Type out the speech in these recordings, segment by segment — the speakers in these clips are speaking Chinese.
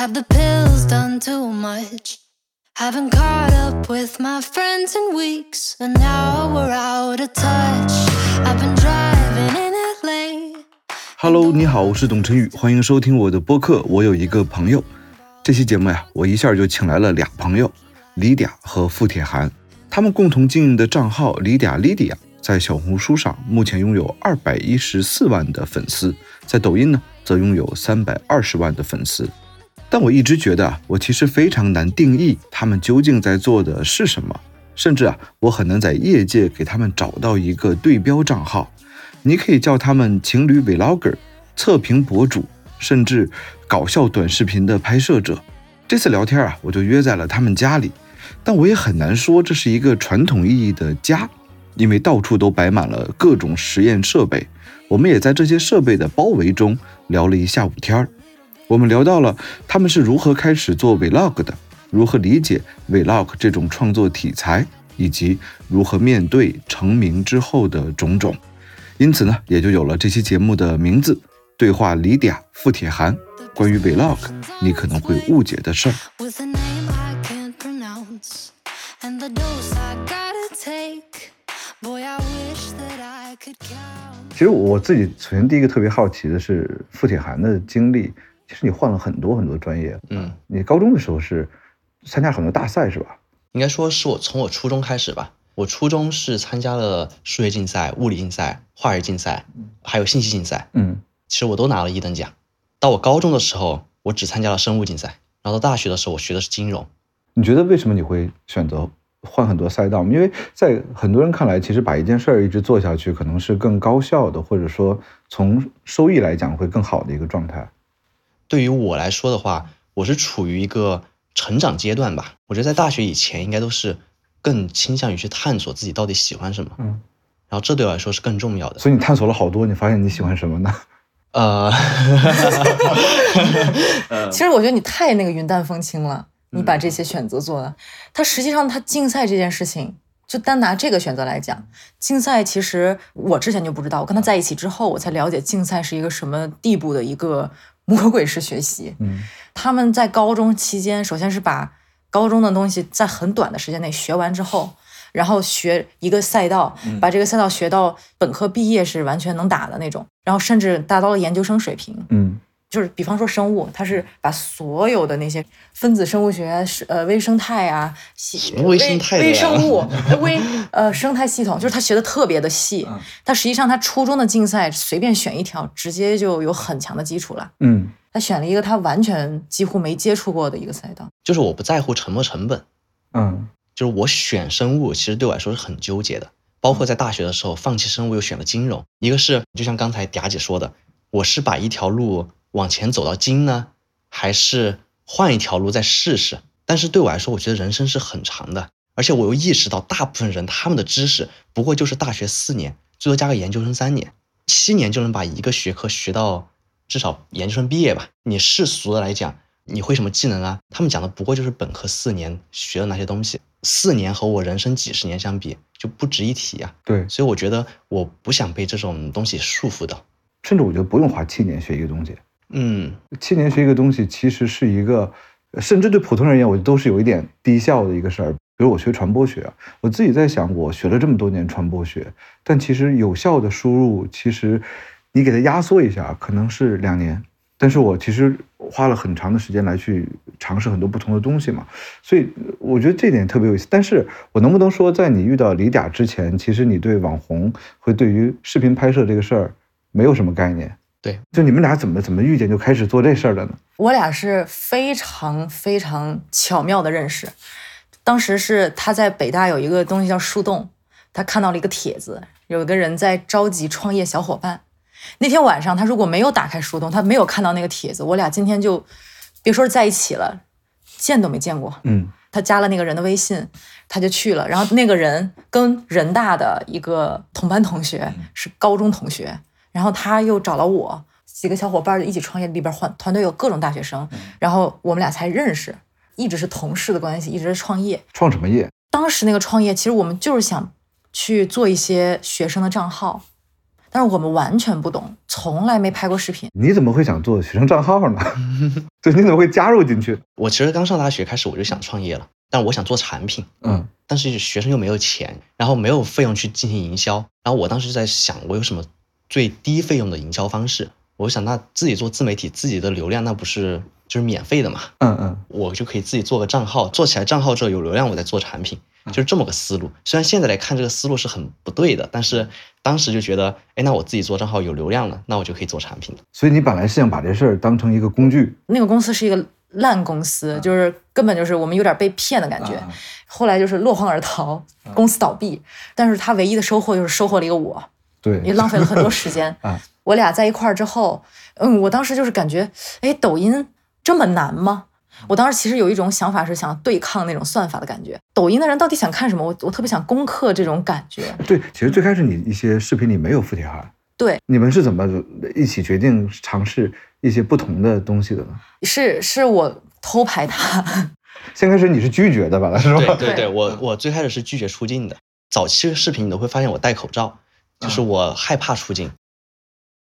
Have the pills done too much? Haven't caught up with my friends in weeks, and now we're out of touch. I've been driving in LA. Hello，你好，我是董晨宇，欢迎收听我的播客。我有一个朋友，这期节目呀，我一下就请来了俩朋友，李嗲和付铁涵。他们共同经营的账号李嗲 Lydia 在小红书上目前拥有二百一十四万的粉丝，在抖音呢则拥有三百二十万的粉丝。但我一直觉得啊，我其实非常难定义他们究竟在做的是什么，甚至啊，我很难在业界给他们找到一个对标账号。你可以叫他们情侣 vlogger、测评博主，甚至搞笑短视频的拍摄者。这次聊天啊，我就约在了他们家里，但我也很难说这是一个传统意义的家，因为到处都摆满了各种实验设备。我们也在这些设备的包围中聊了一下午天儿。我们聊到了他们是如何开始做 vlog 的，如何理解 vlog 这种创作题材，以及如何面对成名之后的种种。因此呢，也就有了这期节目的名字——对话李嗲付铁涵，关于 vlog 你可能会误解的事儿。其实我自己首先第一个特别好奇的是付铁涵的经历。其实你换了很多很多专业，嗯，你高中的时候是参加很多大赛是吧？应该说是我从我初中开始吧。我初中是参加了数学竞赛、物理竞赛、化学竞赛，还有信息竞赛。嗯，其实我都拿了一等奖。到我高中的时候，我只参加了生物竞赛。然后到大学的时候，我学的是金融。你觉得为什么你会选择换很多赛道？因为在很多人看来，其实把一件事儿一直做下去，可能是更高效的，或者说从收益来讲会更好的一个状态。对于我来说的话，我是处于一个成长阶段吧。我觉得在大学以前，应该都是更倾向于去探索自己到底喜欢什么，嗯，然后这对我来说是更重要的。所以你探索了好多，你发现你喜欢什么呢？呃，其实我觉得你太那个云淡风轻了，你把这些选择做了，它实际上它竞赛这件事情，就单拿这个选择来讲，竞赛其实我之前就不知道，我跟他在一起之后，我才了解竞赛是一个什么地步的一个魔鬼式学习。嗯他们在高中期间，首先是把高中的东西在很短的时间内学完之后，然后学一个赛道，把这个赛道学到本科毕业是完全能打的那种，然后甚至达到了研究生水平。嗯就是比方说生物，它是把所有的那些分子生物学、是呃微生态啊、细微生态微生物、微呃生态系统，就是它学的特别的细。它实际上它初中的竞赛随便选一条，直接就有很强的基础了。嗯他选了一个他完全几乎没接触过的一个赛道。就是我不在乎沉没成本，嗯就是我选生物，其实对我来说是很纠结的。包括在大学的时候，放弃生物又选了金融。一个是就像刚才嗲姐说的，我是把一条路往前走到金呢，还是换一条路再试试？但是对我来说，我觉得人生是很长的，而且我又意识到，大部分人他们的知识不过就是大学四年，最多加个研究生三年，七年就能把一个学科学到至少研究生毕业吧。你世俗的来讲，你会什么技能啊？他们讲的不过就是本科四年学的那些东西，四年和我人生几十年相比就不值一提啊。对，所以我觉得我不想被这种东西束缚到。甚至我觉得不用花七年学一个东西，嗯，七年学一个东西其实是一个，甚至对普通人而言，我都是有一点低效的一个事儿。比如我学传播学，我自己在想，我学了这么多年传播学，但其实有效的输入，其实你给它压缩一下，可能是两年。但是我其实花了很长的时间来去尝试很多不同的东西嘛，所以我觉得这点特别有意思。但是我能不能说，在你遇到李嗲之前，其实你对网红会对于视频拍摄这个事儿没有什么概念？对，就你们俩怎么怎么遇见就开始做这事儿的呢？我俩是非常非常巧妙的认识。当时是他在北大有一个东西叫树洞，他看到了一个帖子，有一个人在召集创业小伙伴。那天晚上他如果没有打开树洞，他没有看到那个帖子，我俩今天就别说是在一起了，见都没见过。嗯他加了那个人的微信，他就去了。然后那个人跟人大的一个同班同学是高中同学，然后他又找了我，几个小伙伴就一起创业，里边团团队有各种大学生，然后我们俩才认识，一直是同事的关系，一直是创业。创什么业？当时那个创业，其实我们就是想去做一些学生的账号，但是我们完全不懂，从来没拍过视频。你怎么会想做学生账号呢？对，你怎么会加入进去？我其实刚上大学开始我就想创业了，但我想做产品，嗯但是学生又没有钱，然后没有费用去进行营销，然后我当时就在想，我有什么最低费用的营销方式？我想，那自己做自媒体，自己的流量那不是就是免费的嘛？嗯嗯，我就可以自己做个账号，做起来账号之后有流量，我再做产品，就是这么个思路。虽然现在来看这个思路是很不对的，但是当时就觉得，哎，那我自己做账号有流量了，那我就可以做产品了。所以你本来是想把这事儿当成一个工具，那个公司是一个烂公司，就是根本就是我们有点被骗的感觉。后来就是落荒而逃，公司倒闭，但是他唯一的收获就是收获了一个我，也，浪费了很多时间 啊。我俩在一块儿之后，嗯，我当时就是感觉，哎，抖音这么难吗？我当时其实有一种想法是想对抗那种算法的感觉。抖音的人到底想看什么？我我特别想攻克这种感觉。对，其实最开始你一些视频里没有付铁涵，对，你们是怎么一起决定尝试一些不同的东西的呢？是是我偷拍他，先开始你是拒绝的吧，是吧？对对对对，我我最开始是拒绝出镜的。早期的视频你都会发现我戴口罩，就是我害怕出镜。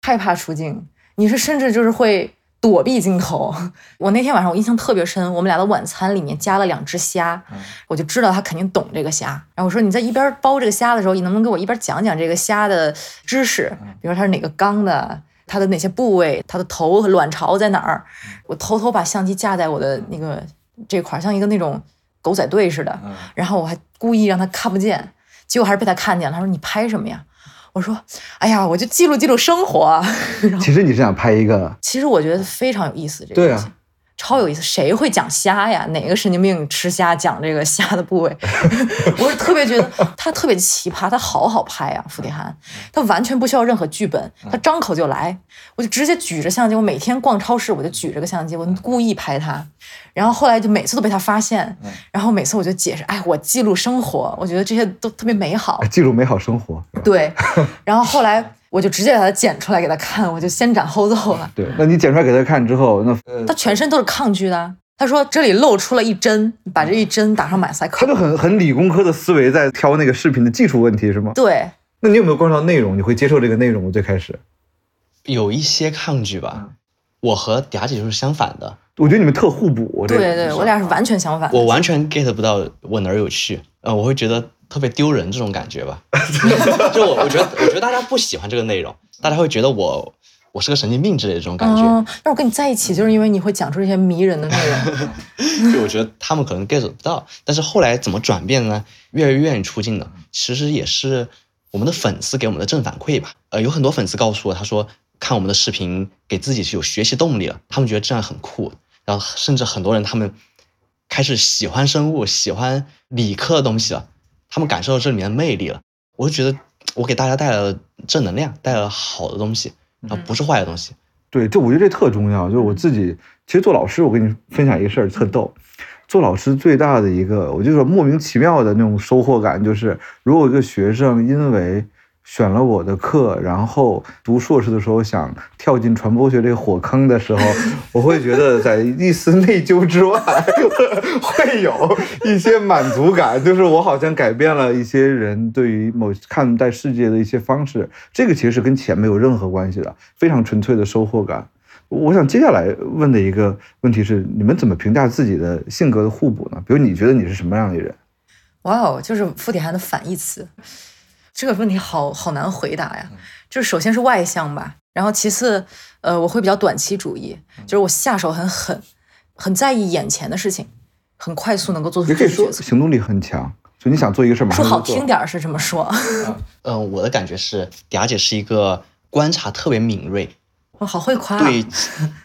害怕出镜，你是甚至就是会躲避镜头。我那天晚上我印象特别深，我们俩的晚餐里面加了两只虾，我就知道他肯定懂这个虾。然后我说你在一边剥这个虾的时候，你能不能给我一边讲讲这个虾的知识？比如说它是哪个缸的，它的哪些部位，它的头和卵巢在哪儿？我偷偷把相机架在我的那个这块儿，像一个那种狗仔队似的。然后我还故意让他看不见，结果还是被他看见了。他说你拍什么呀？我说，哎呀，我就记录记录生活啊。其实你是想拍一个，其实我觉得非常有意思，这个对啊超有意思。谁会讲虾呀？哪个神经病吃虾讲这个虾的部位？我是特别觉得他特别奇葩，他好好拍啊，付迪涵，他完全不需要任何剧本，他张口就来，我就直接举着相机。我每天逛超市，我就举着个相机，我故意拍他。然后后来就每次都被他发现，然后每次我就解释，哎，我记录生活，我觉得这些都特别美好。记录美好生活。对，然后后来我就直接把它剪出来给他看，我就先斩后奏了。对，那你剪出来给他看之后，那呃他全身都是抗拒的。他说这里露出了一针，把这一针打上马赛克他就。很很理工科的思维在挑那个视频的技术问题是吗？对，那你有没有关注到内容？你会接受这个内容？最开始，有一些抗拒吧。我和嗲姐就是相反的，我觉得你们特互补。这个对对，我俩是完全相反的。我完全 get 不到我哪儿有趣，呃，我会觉得特别丢人这种感觉吧。就我我觉得我觉得大家不喜欢这个内容，大家会觉得我我是个神经病之类的这种感觉。嗯，但我跟你在一起，就是因为你会讲出这些迷人的内容。就我觉得他们可能 get 不到，但是后来怎么转变呢？越来越愿意出镜了，其实也是我们的粉丝给我们的正反馈吧。呃，有很多粉丝告诉我，他说看我们的视频给自己是有学习动力了，他们觉得这样很酷。然后甚至很多人他们开始喜欢生物，喜欢理科的东西了，他们感受到这里面的魅力了。我就觉得我给大家带来了正能量，带来了好的东西，然后不是坏的东西。对，这我觉得这特重要。就是我自己，其实做老师，我跟你分享一个事儿，特逗。做老师最大的一个，我就说莫名其妙的那种收获感，就是如果一个学生因为选了我的课，然后读硕士的时候想跳进传播学这个火坑的时候，我会觉得在一丝内疚之外，会有一些满足感，就是我好像改变了一些人对于某看待世界的一些方式。这个其实是跟钱没有任何关系的，非常纯粹的收获感。我想接下来问的一个问题是：你们怎么评价自己的性格的互补呢？比如你觉得你是什么样的人？哇哦，就是付铁涵的反义词。这个问题好好难回答呀。就是首先是外向吧，然后其次，呃，我会比较短期主义，就是我下手很狠，很在意眼前的事情，很快速能够做出也可以说决策。行动力很强，就你想做一个事儿，马说好听点儿是这么说，嗯、我的感觉是嗲姐是一个观察特别敏锐，我好会夸啊。对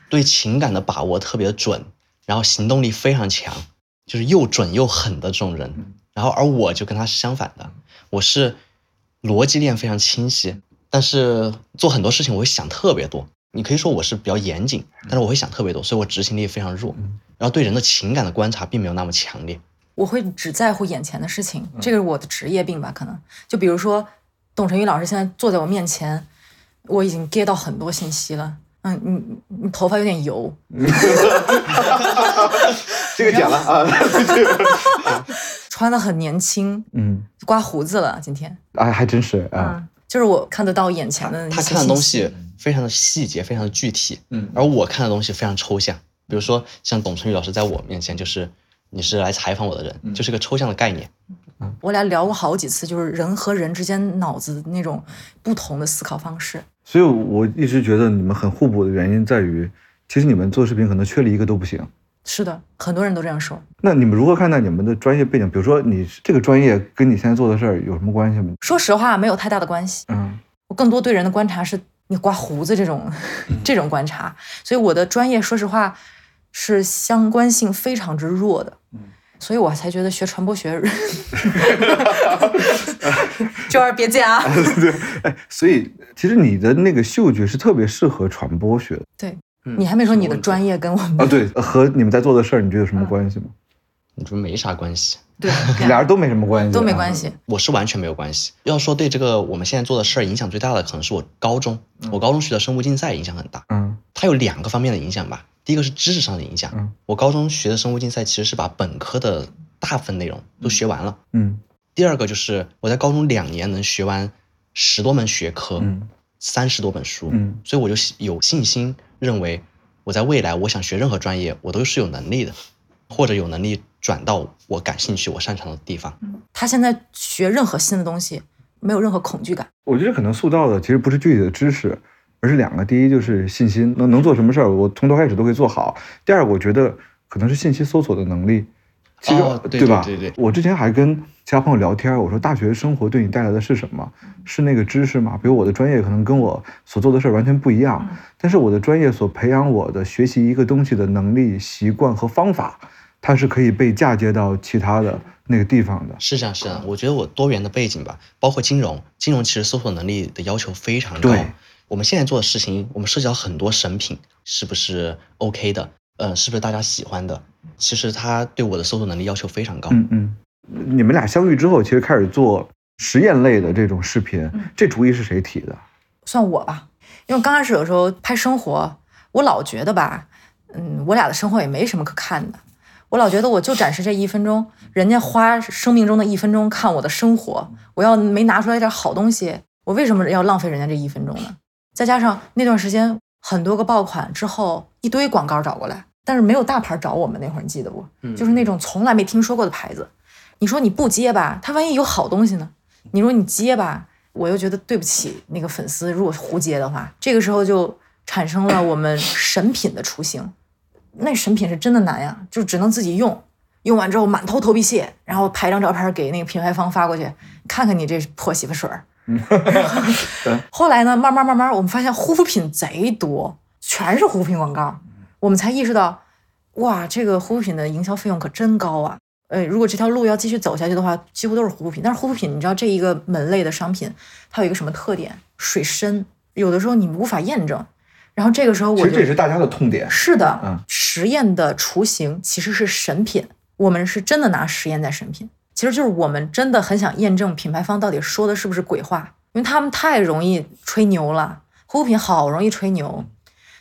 对情感的把握特别准，然后行动力非常强，就是又准又狠的这种人。然后而我就跟他是相反的，我是逻辑链非常清晰，但是做很多事情我会想特别多。你可以说我是比较严谨，但是我会想特别多，所以我执行力非常弱。然后对人的情感的观察并没有那么强烈。我会只在乎眼前的事情，这个是我的职业病吧？可能就比如说，董晨宇老师现在坐在我面前，我已经 get 到很多信息了。嗯，你你你头发有点油，这个剪了啊，穿的很年轻，嗯，刮胡子了今天。哎，还真是啊，就是我看得到眼前的他看的东西非常的细节，非常的具体，嗯而我看的东西非常抽象。比如说，像董春雨老师在我面前就是你是来采访我的人，嗯就是个抽象的概念。我俩聊过好几次，就是人和人之间脑子那种不同的思考方式。所以我一直觉得你们很互补的原因在于，其实你们做视频可能缺了一个都不行。是的，很多人都这样说。那你们如何看待你们的专业背景？比如说，你这个专业跟你现在做的事儿有什么关系吗？说实话，没有太大的关系。嗯我更多对人的观察是你刮胡子这种 这种观察，所以我的专业说实话是相关性非常之弱的。嗯所以我才觉得学传播学，娟儿别假。对，哎，所以其实你的那个嗅觉是特别适合传播学的对嗯你还没说你的专业跟我们啊。对，和你们在做的事儿，你觉得有什么关系吗？你觉得没啥关系？对 俩人都没什么关系，都没关。系。我是完全没有关系。要说对这个我们现在做的事儿影响最大的，可能是我高中，我高中学的生物竞赛影响很大。嗯它有两个方面的影响吧。第一个是知识上的影响，嗯我高中学的生物竞赛其实是把本科的大部分内容都学完了。嗯第二个就是我在高中两年能学完十多门学科，嗯三十多本书，嗯所以我就有信心认为我在未来我想学任何专业，我都是有能力的，或者有能力转到我感兴趣、我擅长的地方。他现在学任何新的东西，没有任何恐惧感。我觉得可能塑造的其实不是具体的知识，而是两个：第一就是信心，能能做什么事儿，我从头开始都会做好；第二，我觉得可能是信息搜索的能力。其实，哦对吧？对对对我之前还跟其他朋友聊天，我说大学生活对你带来的是什么？是那个知识吗？比如我的专业可能跟我所做的事儿完全不一样，但是我的专业所培养我的学习一个东西的能力、习惯和方法，它是可以被嫁接到其他的那个地方的。是这样，是这样。我觉得我多元的背景吧，包括金融，金融其实搜索能力的要求非常高对。我们现在做的事情，我们涉及到很多审品，是不是 OK 的？呃，是不是大家喜欢的？其实他对我的搜索能力要求非常高。嗯嗯，你们俩相遇之后，其实开始做实验类的这种视频，这主意是谁提的？算我吧，因为刚开始有时候拍生活，我老觉得吧，嗯，我俩的生活也没什么可看的。我老觉得我就展示这一分钟，人家花生命中的一分钟看我的生活，我要没拿出来点好东西，我为什么要浪费人家这一分钟呢？再加上那段时间很多个爆款之后，一堆广告找过来，但是没有大牌找我们那会儿，你记得不？就是那种从来没听说过的牌子。你说你不接吧，他万一有好东西呢？你说你接吧，我又觉得对不起那个粉丝，如果胡接的话，这个时候就产生了我们神品的雏形。那神品是真的难呀，就只能自己用，用完之后满头头皮屑，然后拍张照片给那个品牌方发过去，看看你这破洗发水儿。后来呢，慢慢慢慢，我们发现护肤品贼多，全是护肤品广告，我们才意识到，哇，这个护肤品的营销费用可真高啊！呃，如果这条路要继续走下去的话，几乎都是护肤品。但是护肤品，你知道这一个门类的商品，它有一个什么特点？水深，有的时候你无法验证。然后这个时候我就其实这也是大家的痛点。是的，嗯实验的雏形其实是神品，我们是真的拿实验在审品，其实就是我们真的很想验证品牌方到底说的是不是鬼话，因为他们太容易吹牛了，护肤品好容易吹牛，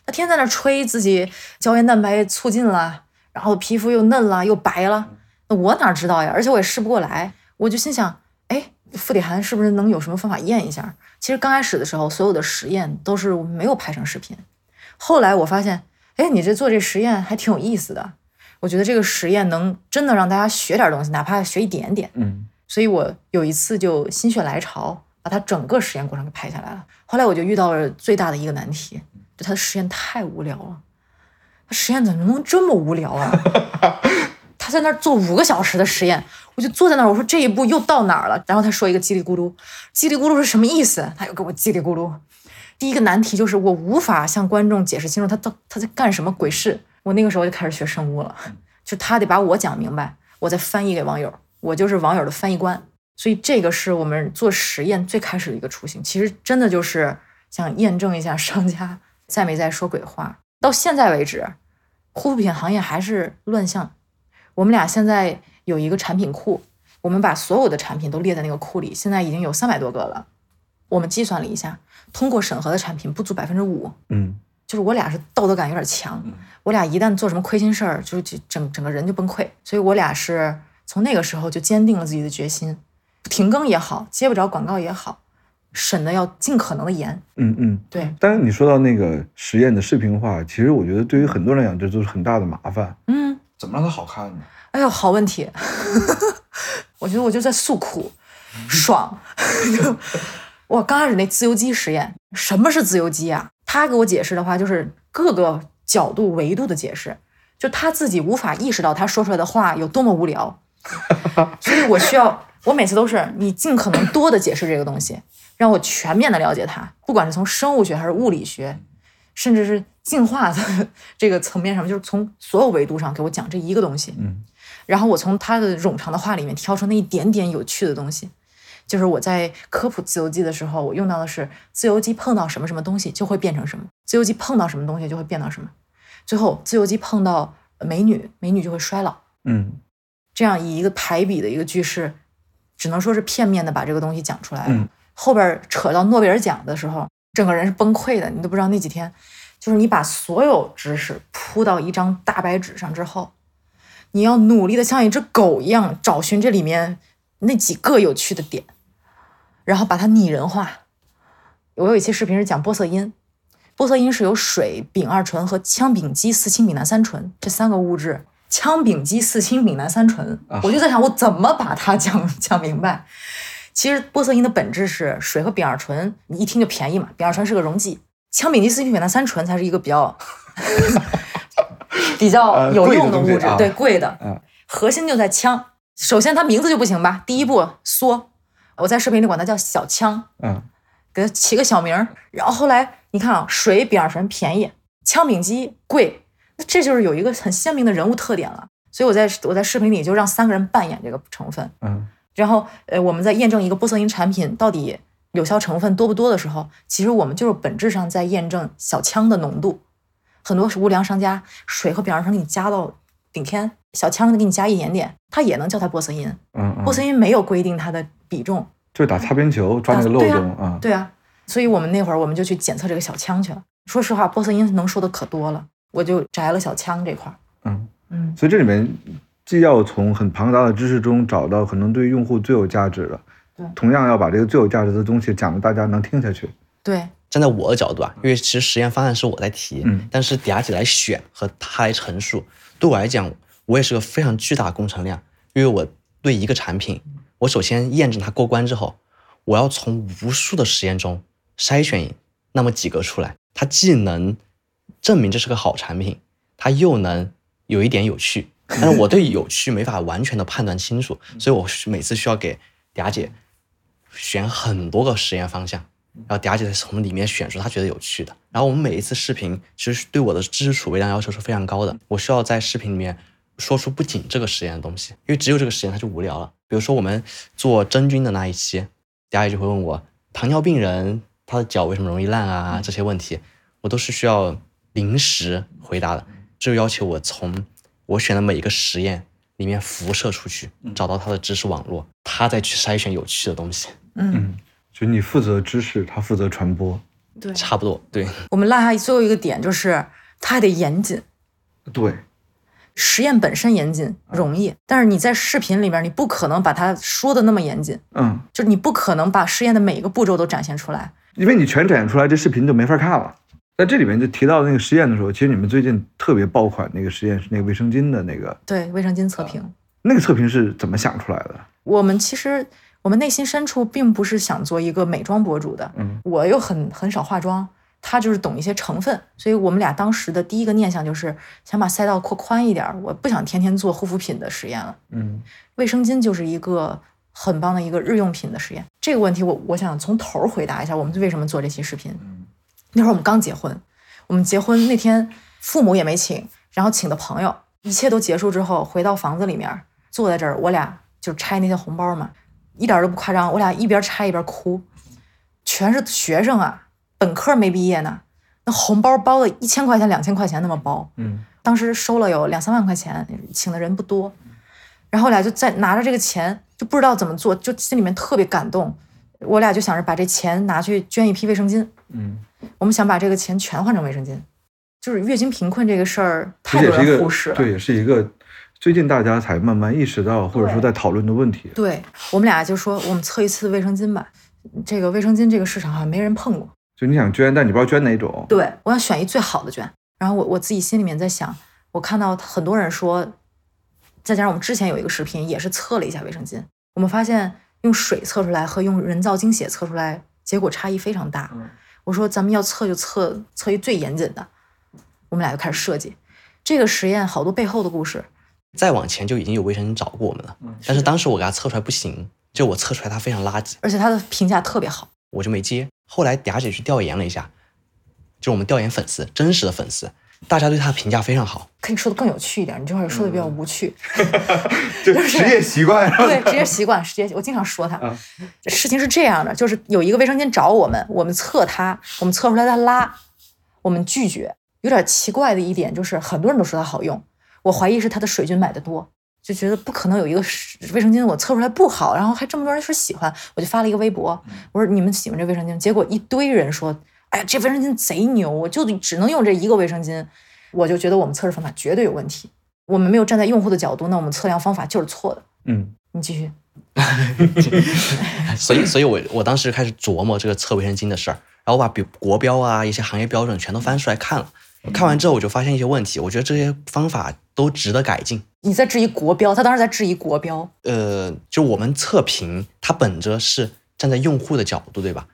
他天天在那吹自己胶原蛋白促进了，然后皮肤又嫩了又白了，那我哪知道呀？而且我也试不过来，我就心想，哎，富体涵是不是能有什么方法验一下？其实刚开始的时候，所有的实验都是没有拍成视频。后来我发现，哎，你这做这实验还挺有意思的。我觉得这个实验能真的让大家学点东西，哪怕学一点点。嗯，所以我有一次就心血来潮，把它整个实验过程给拍下来了。后来我就遇到了最大的一个难题，就他的实验太无聊了。他实验怎么能这么无聊啊？他在那儿做五个小时的实验，我就坐在那儿，我说这一步又到哪儿了？然后他说一个叽里咕噜，叽里咕噜是什么意思？他又给我叽里咕噜。第一个难题就是我无法向观众解释清楚他到他在干什么鬼事。我那个时候就开始学生物了，就他得把我讲明白，我再翻译给网友，我就是网友的翻译官。所以这个是我们做实验最开始的一个雏形。其实真的就是想验证一下商家在没在说鬼话。到现在为止，护肤品行业还是乱象。我们俩现在有一个产品库，我们把所有的产品都列在那个库里，现在已经有三百多个了。我们计算了一下，通过审核的产品不足百分之五。嗯，就是我俩是道德感有点强，我俩一旦做什么亏心事儿，就就整整个人就崩溃。所以我俩是从那个时候就坚定了自己的决心，停更也好，接不着广告也好，审的要尽可能的严。嗯嗯。对，但是你说到那个实验的视频化，其实我觉得对于很多人来讲，这都是很大的麻烦。嗯，怎么让它好看呢？哎呦，好问题。我觉得我就在诉苦，爽。我刚开始那自由基实验，什么是自由基啊？他给我解释的话，就是各个角度维度的解释，就他自己无法意识到他说出来的话有多么无聊，所以我需要，我每次都是你尽可能多的解释这个东西，让我全面的了解它，不管是从生物学还是物理学，甚至是进化的这个层面上，就是从所有维度上给我讲这一个东西。嗯，然后我从他的冗长的话里面挑出那一点点有趣的东西。就是我在科普自由基的时候，我用到的是自由基碰到什么什么东西就会变成什么，自由基碰到什么东西就会变到什么，最后自由基碰到美女，美女就会衰老。嗯这样以一个排比的一个句式，只能说是片面的把这个东西讲出来了。嗯后边扯到诺贝尔奖的时候，整个人是崩溃的，你都不知道那几天，就是你把所有知识铺到一张大白纸上之后，你要努力的像一只狗一样找寻这里面那几个有趣的点，然后把它拟人化。我有一期视频是讲玻色因，玻色因是由水、丙二醇和羟丙基四氢丙南三醇这三个物质。羟丙基四氢丙南三醇啊，我就在想，我怎么把它讲讲明白？其实玻色因的本质是水和丙二醇，你一听就便宜嘛。丙二醇是个溶剂，羟丙基四氢丙南三醇才是一个比较 比较呃有用的物质，对贵的。嗯核心就在羟。首先它名字就不行吧，第一步缩，我在视频里管它叫小枪，嗯给它起个小名儿。然后后来你看啊，水比二神便宜，枪柄机贵，那这就是有一个很鲜明的人物特点了。所以我在我在视频里就让三个人扮演这个成分，嗯然后呃我们在验证一个玻色因产品到底有效成分多不多的时候，其实我们就是本质上在验证小枪的浓度。很多无良商家水和丙二醇给你加到顶天，小枪给你加一点点，它也能叫它玻色因。嗯嗯，玻色因没有规定它的比重，就是打擦边球，抓那个漏洞啊。对啊，所以我们那会儿我们就去检测这个小枪去了。说实话，玻色因能说的可多了，我就摘了小枪这块儿。嗯，嗯，所以这里面既要从很庞大的知识中找到可能对用户最有价值的对，同样要把这个最有价值的东西讲的大家能听下去。对，站在我的角度啊，因为其实实验方案是我在提，嗯但是底下姐来选和她来陈述，对我来讲，我也是个非常巨大的工程量，因为我对一个产品，我首先验证它过关之后，我要从无数的实验中筛选那么几个出来，它既能证明这是个好产品，它又能有一点有趣，但是我对有趣没法完全的判断清楚，所以我每次需要给嗲姐选很多个实验方向，然后嗲姐再从里面选出她觉得有趣的。然后我们每一次视频其实对我的知识储备量要求是非常高的，我需要在视频里面说出不仅这个实验的东西，因为只有这个实验它就无聊了。比如说我们做真菌的那一期，嗲姐就会问我糖尿病人他的脚为什么容易烂啊这些问题，我都是需要临时回答的，这就要求我从我选的每一个实验里面辐射出去，找到他的知识网络，他再去筛选有趣的东西。嗯，嗯，就你负责知识，他负责传播。对。差不多，对，我们落下最后一个点就是，他还得严谨。对，实验本身严谨容易，但是你在视频里面，你不可能把它说的那么严谨，嗯，就是你不可能把实验的每一个步骤都展现出来。因为你全展现出来，这视频就没法看了。在这里面就提到那个实验的时候，其实你们最近特别爆款那个实验是那个卫生巾的那个，对，卫生巾测评，那个测评是怎么想出来的？我们其实我们内心深处并不是想做一个美妆博主的，嗯我又很很少化妆，他就是懂一些成分，所以我们俩当时的第一个念想就是想把赛道扩宽一点儿，我不想天天做护肤品的实验了。嗯卫生巾就是一个很棒的一个日用品的实验。这个问题我我想从头回答一下，我们为什么做这期视频。那会儿我们刚结婚，我们结婚那天父母也没请，然后请的朋友，一切都结束之后，回到房子里面，坐在这儿，我俩就拆那些红包嘛，一点儿都不夸张，我俩一边拆一边哭，全是学生啊，本科没毕业呢，那红包包的一千块钱、两千块钱那么包，嗯当时收了有两三万块钱，请的人不多，然后我俩就在拿着这个钱，就不知道怎么做，就心里面特别感动。我俩就想着把这钱拿去捐一批卫生巾，嗯，我们想把这个钱全换成卫生巾。就是月经贫困这个事儿，太多这也是一个人忽视了。对，也是一个最近大家才慢慢意识到或者说在讨论的问题。对我们俩就说，我们测一次卫生巾吧。这个卫生巾这个市场好像没人碰过。就你想捐，但你不知道捐哪种。对，我想选一最好的捐。然后我我自己心里面在想，我看到很多人说，再加上我们之前有一个视频也是测了一下卫生巾，我们发现用水测出来和用人造精血测出来结果差异非常大。我说咱们要测就测测一最严谨的，我们俩就开始设计这个实验，好多背后的故事。再往前就已经有卫生巾找过我们了，但是当时我给他测出来不行，就我测出来它非常垃圾，而且它的评价特别好。我就没接。后来嗲姐去调研了一下，就我们调研粉丝，真实的粉丝，大家对他的评价非常好。可以说的更有趣一点，你这会儿说的比较无趣。就职业习惯。对，职业习惯，职业我经常说他。事情是这样的，就是有一个卫生间找我们，我们测他，我们测出来他拉，我们拒绝。有点奇怪的一点就是，很多人都说它好用，我怀疑是它的水军买的多。就觉得不可能有一个卫生巾我测出来不好，然后还这么多人说喜欢，我就发了一个微博，我说你们喜欢这卫生巾，结果一堆人说，哎呀这卫生巾贼牛，我就只能用这一个卫生巾，我就觉得我们测试方法绝对有问题，我们没有站在用户的角度，那我们测量方法就是错的。嗯，你继续。所以，所以我我当时开始琢磨这个测卫生巾的事儿，然后我把比国标啊一些行业标准全都翻出来看了。看完之后，我就发现一些问题，我觉得这些方法都值得改进。你在质疑国标，他当时在质疑国标。呃，就我们测评，它本着是站在用户的角度，对吧？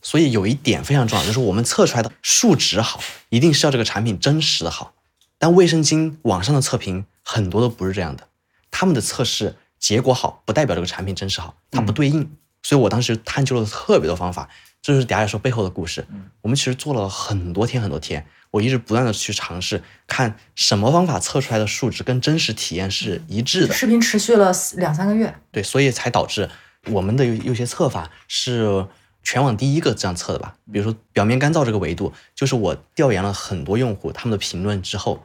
所以有一点非常重要，就是我们测出来的数值好，一定是要这个产品真实的好。但卫生巾网上的测评很多都不是这样的，他们的测试结果好，不代表这个产品真实好，它不对应。所以我当时探究了特别多方法，这就是嗲嗲说背后的故事。我们其实做了很多天很多天。我一直不断的去尝试，看什么方法测出来的数值跟真实体验是一致的。视频持续了两三个月，对，所以才导致我们的有有些测法是全网第一个这样测的吧？比如说表面干燥这个维度，就是我调研了很多用户他们的评论之后，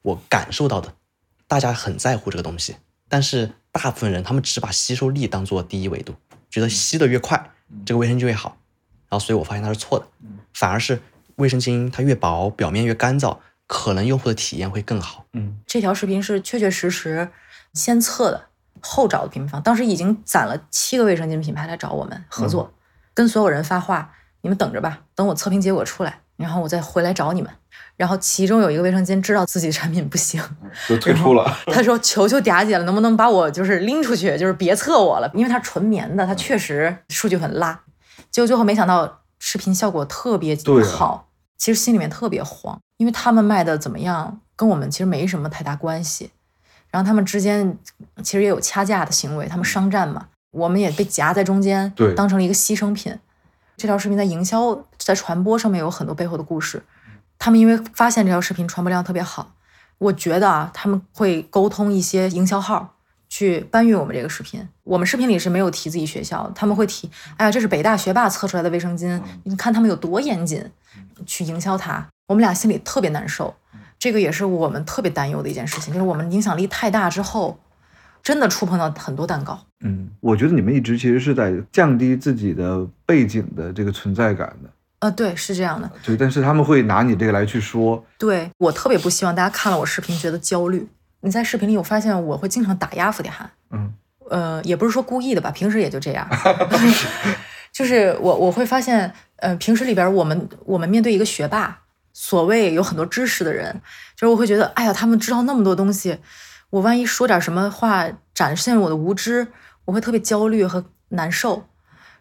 我感受到的，大家很在乎这个东西，但是大部分人他们只把吸收力当做第一维度，觉得吸的越快，这个卫生就越好，然后所以我发现它是错的，反而是。卫生巾它越薄，表面越干燥，可能用户的体验会更好。嗯，这条视频是确确实实先测的，后找的品牌方。当时已经攒了七个卫生巾品牌来找我们合作，跟所有人发话：你们等着吧，等我测评结果出来，然后我再回来找你们。然后其中有一个卫生巾知道自己的产品不行，就退出了。他说：“求求嗲姐了，能不能把我就是拎出去，就是别测我了，因为它纯棉的，它确实数据很拉。”结果最后没想到。视频效果特别好，其实心里面特别慌，因为他们卖的怎么样，跟我们其实没什么太大关系。然后他们之间其实也有掐架的行为，他们商战嘛，我们也被夹在中间，对，当成了一个牺牲品。这条视频在营销、在传播上面有很多背后的故事。他们因为发现这条视频传播量特别好，我觉得啊，他们会沟通一些营销号。去搬运我们这个视频，我们视频里是没有提自己学校，他们会提，哎呀，这是北大学霸测出来的卫生巾，你看他们有多严谨，去营销它，我们俩心里特别难受，这个也是我们特别担忧的一件事情，就是我们影响力太大之后，真的触碰到很多蛋糕。嗯，我觉得你们一直其实是在降低自己的背景的这个存在感的。呃，对，是这样的。对，但是他们会拿你这个来去说。对我特别不希望大家看了我视频觉得焦虑。你在视频里我发现我会经常打压付铁涵，嗯，呃，也不是说故意的吧，平时也就这样 就是我我会发现，呃，平时里边我们我们面对一个学霸，所谓有很多知识的人，就是我会觉得，哎呀，他们知道那么多东西，我万一说点什么话展现我的无知，我会特别焦虑和难受。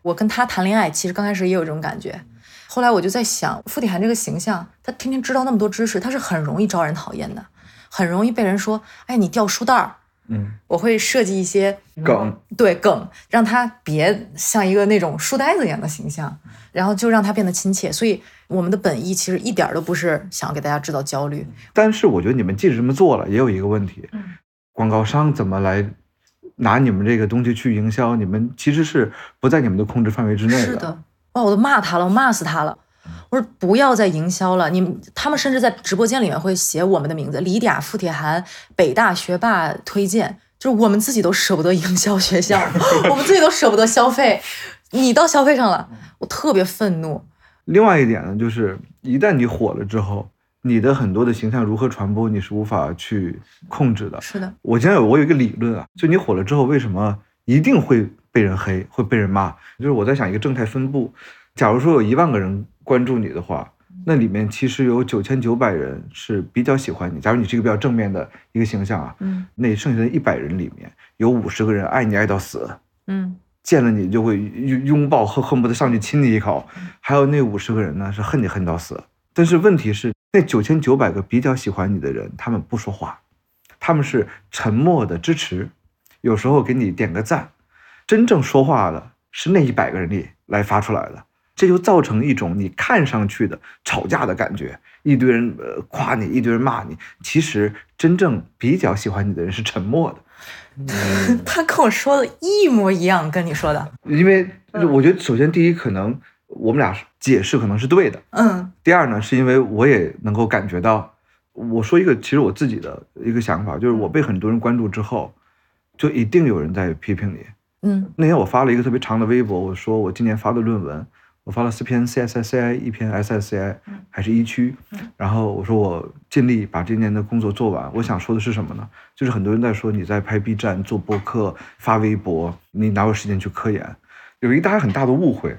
我跟他谈恋爱，其实刚开始也有这种感觉，后来我就在想，付铁涵这个形象，他天天知道那么多知识，他是很容易招人讨厌的。很容易被人说，哎，你掉书袋儿。嗯，我会设计一些梗，对梗，让他别像一个那种书呆子一样的形象，然后就让他变得亲切。所以我们的本意其实一点都不是想要给大家制造焦虑。但是我觉得你们即使这么做了，也有一个问题，广告商怎么来拿你们这个东西去营销？你们其实是不在你们的控制范围之内的。是的，哇，我都骂他了，我骂死他了。我说不要再营销了，你们他们甚至在直播间里面会写我们的名字，李嗲、付铁涵、北大学霸推荐，就是我们自己都舍不得营销学校，我们自己都舍不得消费，你到消费上了，我特别愤怒。另外一点呢，就是一旦你火了之后，你的很多的形象如何传播，你是无法去控制的。是的，我今天有我有一个理论啊，就你火了之后，为什么一定会被人黑，会被人骂。就是我在想一个正态分布，假如说有一万个人关注你的话，那里面其实有九千九百人是比较喜欢你。假如你是一个比较正面的一个形象啊，嗯那剩下的一百人里面有五十个人爱你爱到死，嗯见了你就会拥拥抱，恨恨不得上去亲你一口。还有那五十个人呢，是恨你恨到死。但是问题是，那九千九百个比较喜欢你的人，他们不说话，他们是沉默的支持，有时候给你点个赞。真正说话的是那一百个人里来发出来的，这就造成一种你看上去的吵架的感觉，一堆人呃夸你，一堆人骂你。其实真正比较喜欢你的人是沉默的。他跟我说的一模一样，跟你说的，因为我觉得，首先第一，可能我们俩解释可能是对的；嗯第二呢，是因为我也能够感觉到，我说一个其实我自己的一个想法，就是我被很多人关注之后，就一定有人在批评你。嗯那天我发了一个特别长的微博，我说我今年发的论文，我发了四篇 CSSCI，一篇 SSCI，还是一区，然后我说我尽力把今年的工作做完。我想说的是什么呢？就是很多人在说你在拍 B 站、做播客、发微博，你哪有时间去科研？有一个大家很大的误会，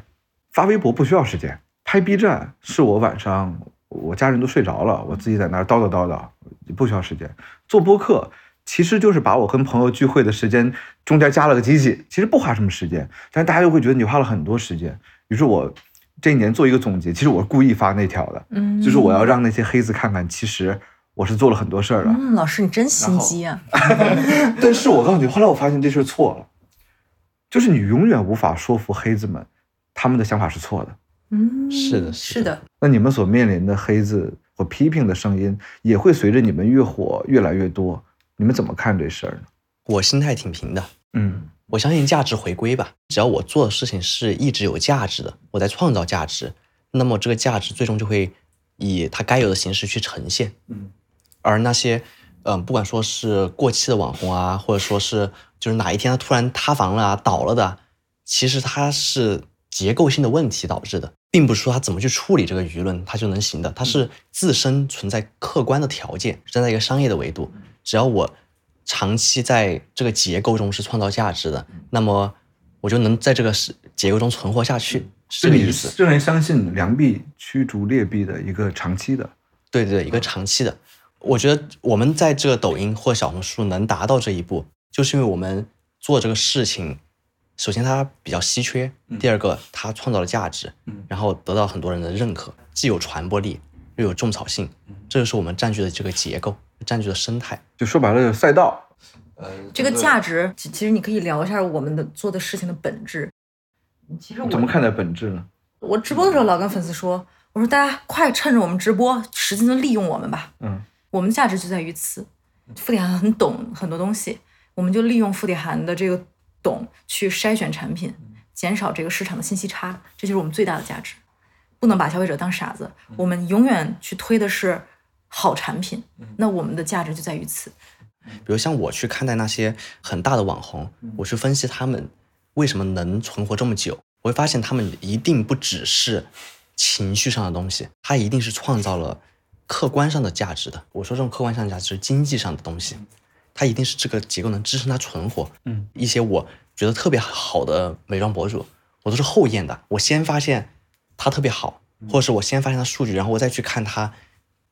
发微博不需要时间，拍 B 站是我晚上我家人都睡着了，我自己在那儿叨叨叨叨，不需要时间。做播客其实就是把我跟朋友聚会的时间中间加了个机器，其实不花什么时间，但是大家就会觉得你花了很多时间。于是我这一年做一个总结，其实我是故意发那条的，嗯，就是我要让那些黑子看看，其实我是做了很多事儿的。嗯，老师你真心机啊，但是我告诉你，后来我发现这事儿错了，就是你永远无法说服黑子们，他们的想法是错的。嗯，是的是的是的，那你们所面临的黑子或批评的声音，也会随着你们越火越来越多。你们怎么看这事儿呢？我心态挺平的，嗯我相信价值回归吧。只要我做的事情是一直有价值的，我在创造价值，那么这个价值最终就会以它该有的形式去呈现。嗯，而那些，嗯、不管说是过气的网红啊，或者说是就是哪一天他突然塌房了啊、倒了的，其实它是结构性的问题导致的，并不是说他怎么去处理这个舆论他就能行的，它是自身存在客观的条件，站在一个商业的维度，只要我长期在这个结构中是创造价值的，那么我就能在这个是结构中存活下去，是这个你意思。仍然相信良币驱逐劣币的一个长期的。对对对，一个长期的。我觉得我们在这个抖音或小红书能达到这一步，就是因为我们做这个事情，首先它比较稀缺，第二个它创造了价值，嗯然后得到很多人的认可，既有传播力又有种草性，这就是我们占据的这个结构，占据的生态。就说白了，就是赛道。呃，这个价值，其其实你可以聊一下我们的做的事情的本质。其实我怎么看待本质呢？我直播的时候老跟粉丝说，我说大家快趁着我们直播，使劲的利用我们吧。嗯我们的价值就在于此。富迪涵很懂很多东西，我们就利用富迪涵的这个懂去筛选产品，减少这个市场的信息差，这就是我们最大的价值。不能把消费者当傻子，我们永远去推的是好产品，那我们的价值就在于此。比如像我去看待那些很大的网红，我去分析他们为什么能存活这么久，我会发现他们一定不只是情绪上的东西，他一定是创造了客观上的价值的。我说这种客观上的价值经济上的东西，它一定是这个结构能支撑它存活。嗯，一些我觉得特别好的美妆博主，我都是后验的，我先发现他特别好，或者是我先发现他数据，然后我再去看他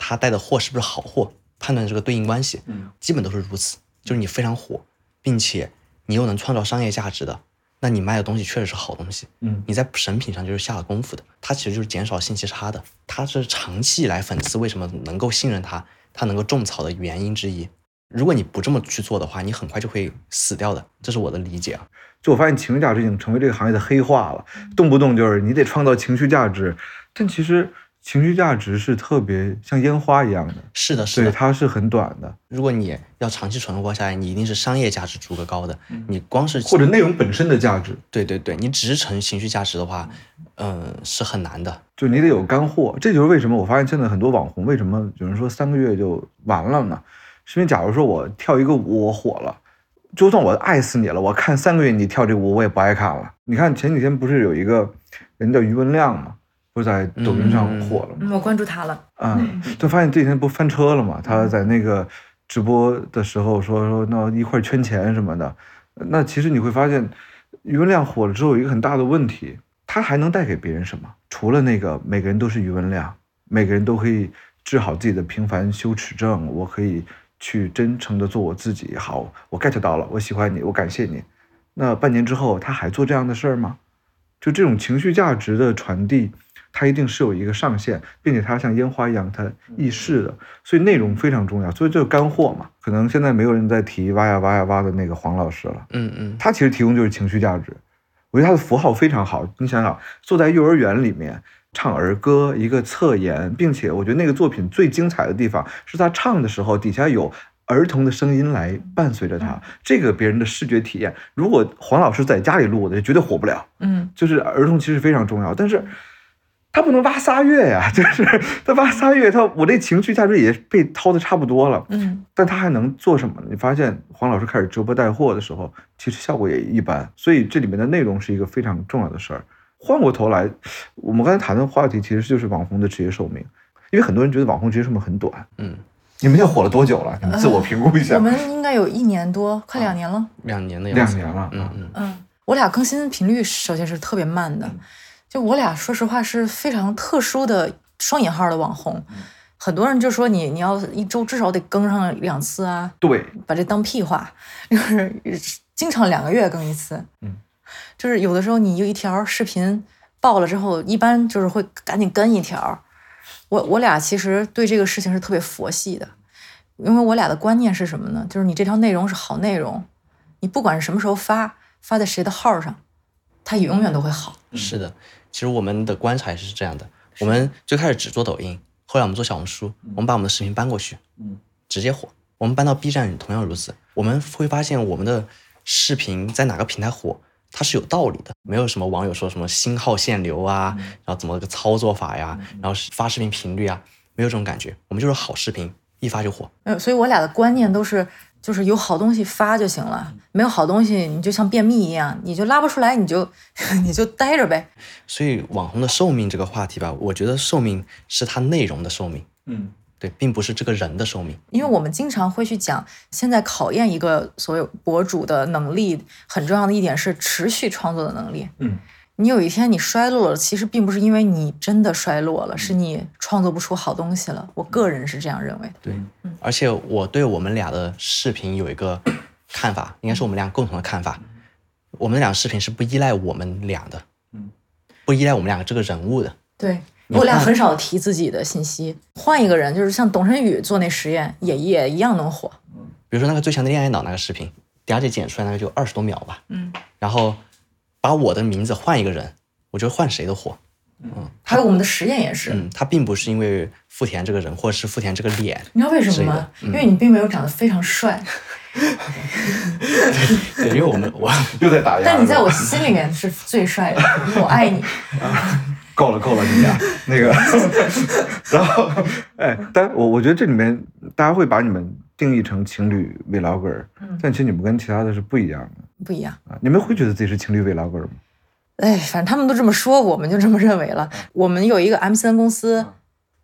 他带的货是不是好货，判断这个对应关系。嗯，基本都是如此。就是你非常火，并且你又能创造商业价值的，那你卖的东西确实是好东西。嗯你在审品上就是下了功夫的，它其实就是减少信息差的。它是长期以来粉丝为什么能够信任它，它能够种草的原因之一。如果你不这么去做的话，你很快就会死掉的，这是我的理解啊。就我发现情绪价值已经成为这个行业的黑话了，动不动就是你得创造情绪价值，但其实情绪价值是特别像烟花一样的，是的，是的对，的。它是很短的，如果你要长期存活下来，你一定是商业价值足够高的。你光是或者内容本身的价值，对对对，你只是纯情绪价值的话，嗯、是很难的。就你得有干货。这就是为什么我发现现在很多网红为什么有人说三个月就完了呢？是因为假如说我跳一个舞我火了，就算我爱死你了，我看三个月你跳这舞我也不爱看了。你看前几天不是有一个人叫余文亮吗？不是在抖音上火了吗？嗯，我关注他了。嗯，就发现这几天不翻车了嘛？他在那个直播的时候说说那一块儿圈钱什么的，那其实你会发现，余文亮火了之后有一个很大的问题，他还能带给别人什么？除了那个每个人都是余文亮，每个人都可以治好自己的平凡羞耻症，我可以去真诚的做我自己。好，我 get 到了，我喜欢你，我感谢你。那半年之后他还做这样的事儿吗？就这种情绪价值的传递。它一定是有一个上限，并且它像烟花一样，它易逝的，所以内容非常重要。所以这个干货嘛，可能现在没有人在提挖呀挖呀挖的那个黄老师了。嗯嗯，他其实提供就是情绪价值，我觉得他的符号非常好。你想想，坐在幼儿园里面唱儿歌，一个侧颜，并且我觉得那个作品最精彩的地方是他唱的时候底下有儿童的声音来伴随着他，这个别人的视觉体验。如果黄老师在家里录的，绝对火不了。嗯，就是儿童其实非常重要，但是。他不能挖仨月呀，就是他挖仨月，他我这情绪价值也被掏的差不多了，嗯，但他还能做什么呢？你发现黄老师开始直播带货的时候，其实效果也一般，所以这里面的内容是一个非常重要的事儿。换过头来，我们刚才谈的话题其实就是网红的职业寿命，因为很多人觉得网红职业寿命很短，嗯，你们现在火了多久了？你们自我评估一下。我们应该有一年多，快两年了，两年的两年了，嗯嗯嗯，我俩更新频率首先是特别慢的。就我俩，说实话是非常特殊的双引号的网红，很多人就说你你要一周至少得更上两次啊，对，把这当屁话，就是经常两个月更一次，嗯，就是有的时候你有一条视频爆了之后，一般就是会赶紧跟一条。我我俩其实对这个事情是特别佛系的，因为我俩的观念是什么呢？就是你这条内容是好内容，你不管是什么时候发，发在谁的号上，它永远都会好。是的。其实我们的观察也是这样的，我们最开始只做抖音，后来我们做小红书，我们把我们的视频搬过去，嗯，直接火。我们搬到 B 站同样如此，我们会发现我们的视频在哪个平台火，它是有道理的，没有什么网友说什么新号限流啊，然后怎么个操作法呀，然后发视频频率啊，没有这种感觉，我们就是好视频一发就火。呃，所以我俩的观念都是。就是有好东西发就行了，没有好东西，你就像便秘一样，你就拉不出来，你就 你就待着呗。所以网红的寿命这个话题吧，我觉得寿命是它内容的寿命，嗯，对，并不是这个人的寿命。因为我们经常会去讲，现在考验一个所有博主的能力很重要的一点是持续创作的能力，嗯。你有一天你衰落了，其实并不是因为你真的衰落了，是你创作不出好东西了。我个人是这样认为的。对，而且我对我们俩的视频有一个 看法，应该是我们俩共同的看法。我们俩视频是不依赖我们俩的，嗯，不依赖我们两个这个人物的。对，我俩很少提自己的信息。换一个人，就是像董晨宇做那实验，也也一样能火。比如说那个最强的恋爱脑那个视频，嗲姐剪出来那个就二十多秒吧，嗯，然后。把我的名字换一个人，我觉得换谁都火。嗯，还有我们的实验也是。嗯，他并不是因为富田这个人，或者是富田这个脸。你知道为什么吗？因为你并没有长得非常帅。对，因为我们 我又在打压。但你在我心里面是最帅的，我爱你。够了够了，你俩那个。然后，哎，但我我觉得这里面大家会把你们定义成情侣 vlogger，但其实你们跟其他的是不一样的。不一样啊！你们会觉得自己是情侣 vlogger 吗？哎，反正他们都这么说，我们就这么认为了。我们有一个 M C N 公司，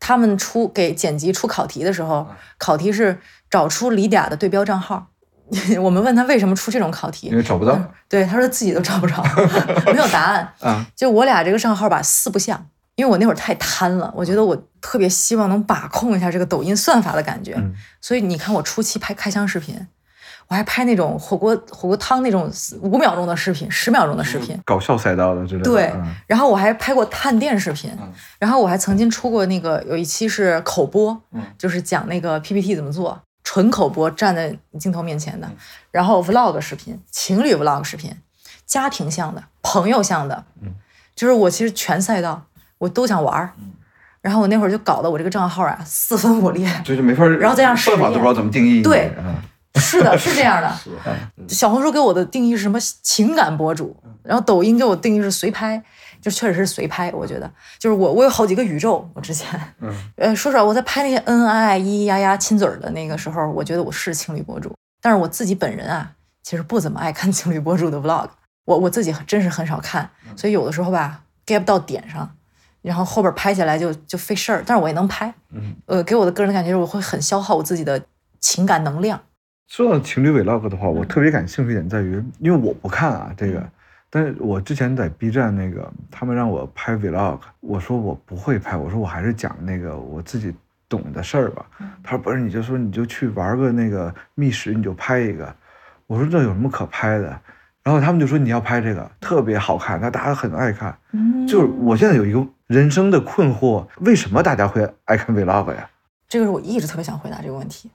他们出给剪辑出考题的时候，考题是找出李嗲的对标账号。我们问他为什么出这种考题，因为找不到。对，他说自己都找不着，没有答案。啊，就我俩这个账号吧，四不像。因为我那会儿太贪了，我觉得我特别希望能把控一下这个抖音算法的感觉，所以你看我初期拍开箱视频。我还拍那种火锅火锅汤那种五秒钟的视频，十秒钟的视频，搞笑赛道的之类的。对，然后我还拍过探店视频，然后我还曾经出过那个有一期是口播，就是讲那个 PPT 怎么做，纯口播，站在镜头面前的。然后 Vlog 视频，情侣 Vlog 视频，家庭向的，朋友向的，就是我其实全赛道我都想玩儿。然后我那会儿就搞得我这个账号啊四分五裂，就是没法，然后再让算法都不知道怎么定义。对。是的，是这样的。小红书给我的定义是什么？情感博主。然后抖音给我定义是随拍，就确实是随拍。我觉得，就是我，我有好几个宇宙。我之前，嗯，呃，说实话，我在拍那些恩恩爱爱、咿咿呀呀、亲嘴儿的那个时候，我觉得我是情侣博主。但是我自己本人啊，其实不怎么爱看情侣博主的 vlog。我我自己真是很少看，所以有的时候吧，get 不到点上，然后后边拍起来就就费事儿。但是我也能拍。嗯，呃，给我的个人的感觉是，我会很消耗我自己的情感能量。说到情侣 vlog 的话，我特别感兴趣点在于，因为我不看啊，这个但是我之前在 B 站那个，他们让我拍 vlog，我说我不会拍，我说我还是讲那个我自己懂的事儿吧。他说不是，你就说你就去玩个那个密室，你就拍一个。我说这有什么可拍的？然后他们就说你要拍这个特别好看，那大家很爱看。就是我现在有一个人生的困惑，为什么大家会爱看 vlog 呀？这个是我一直特别想回答这个问题。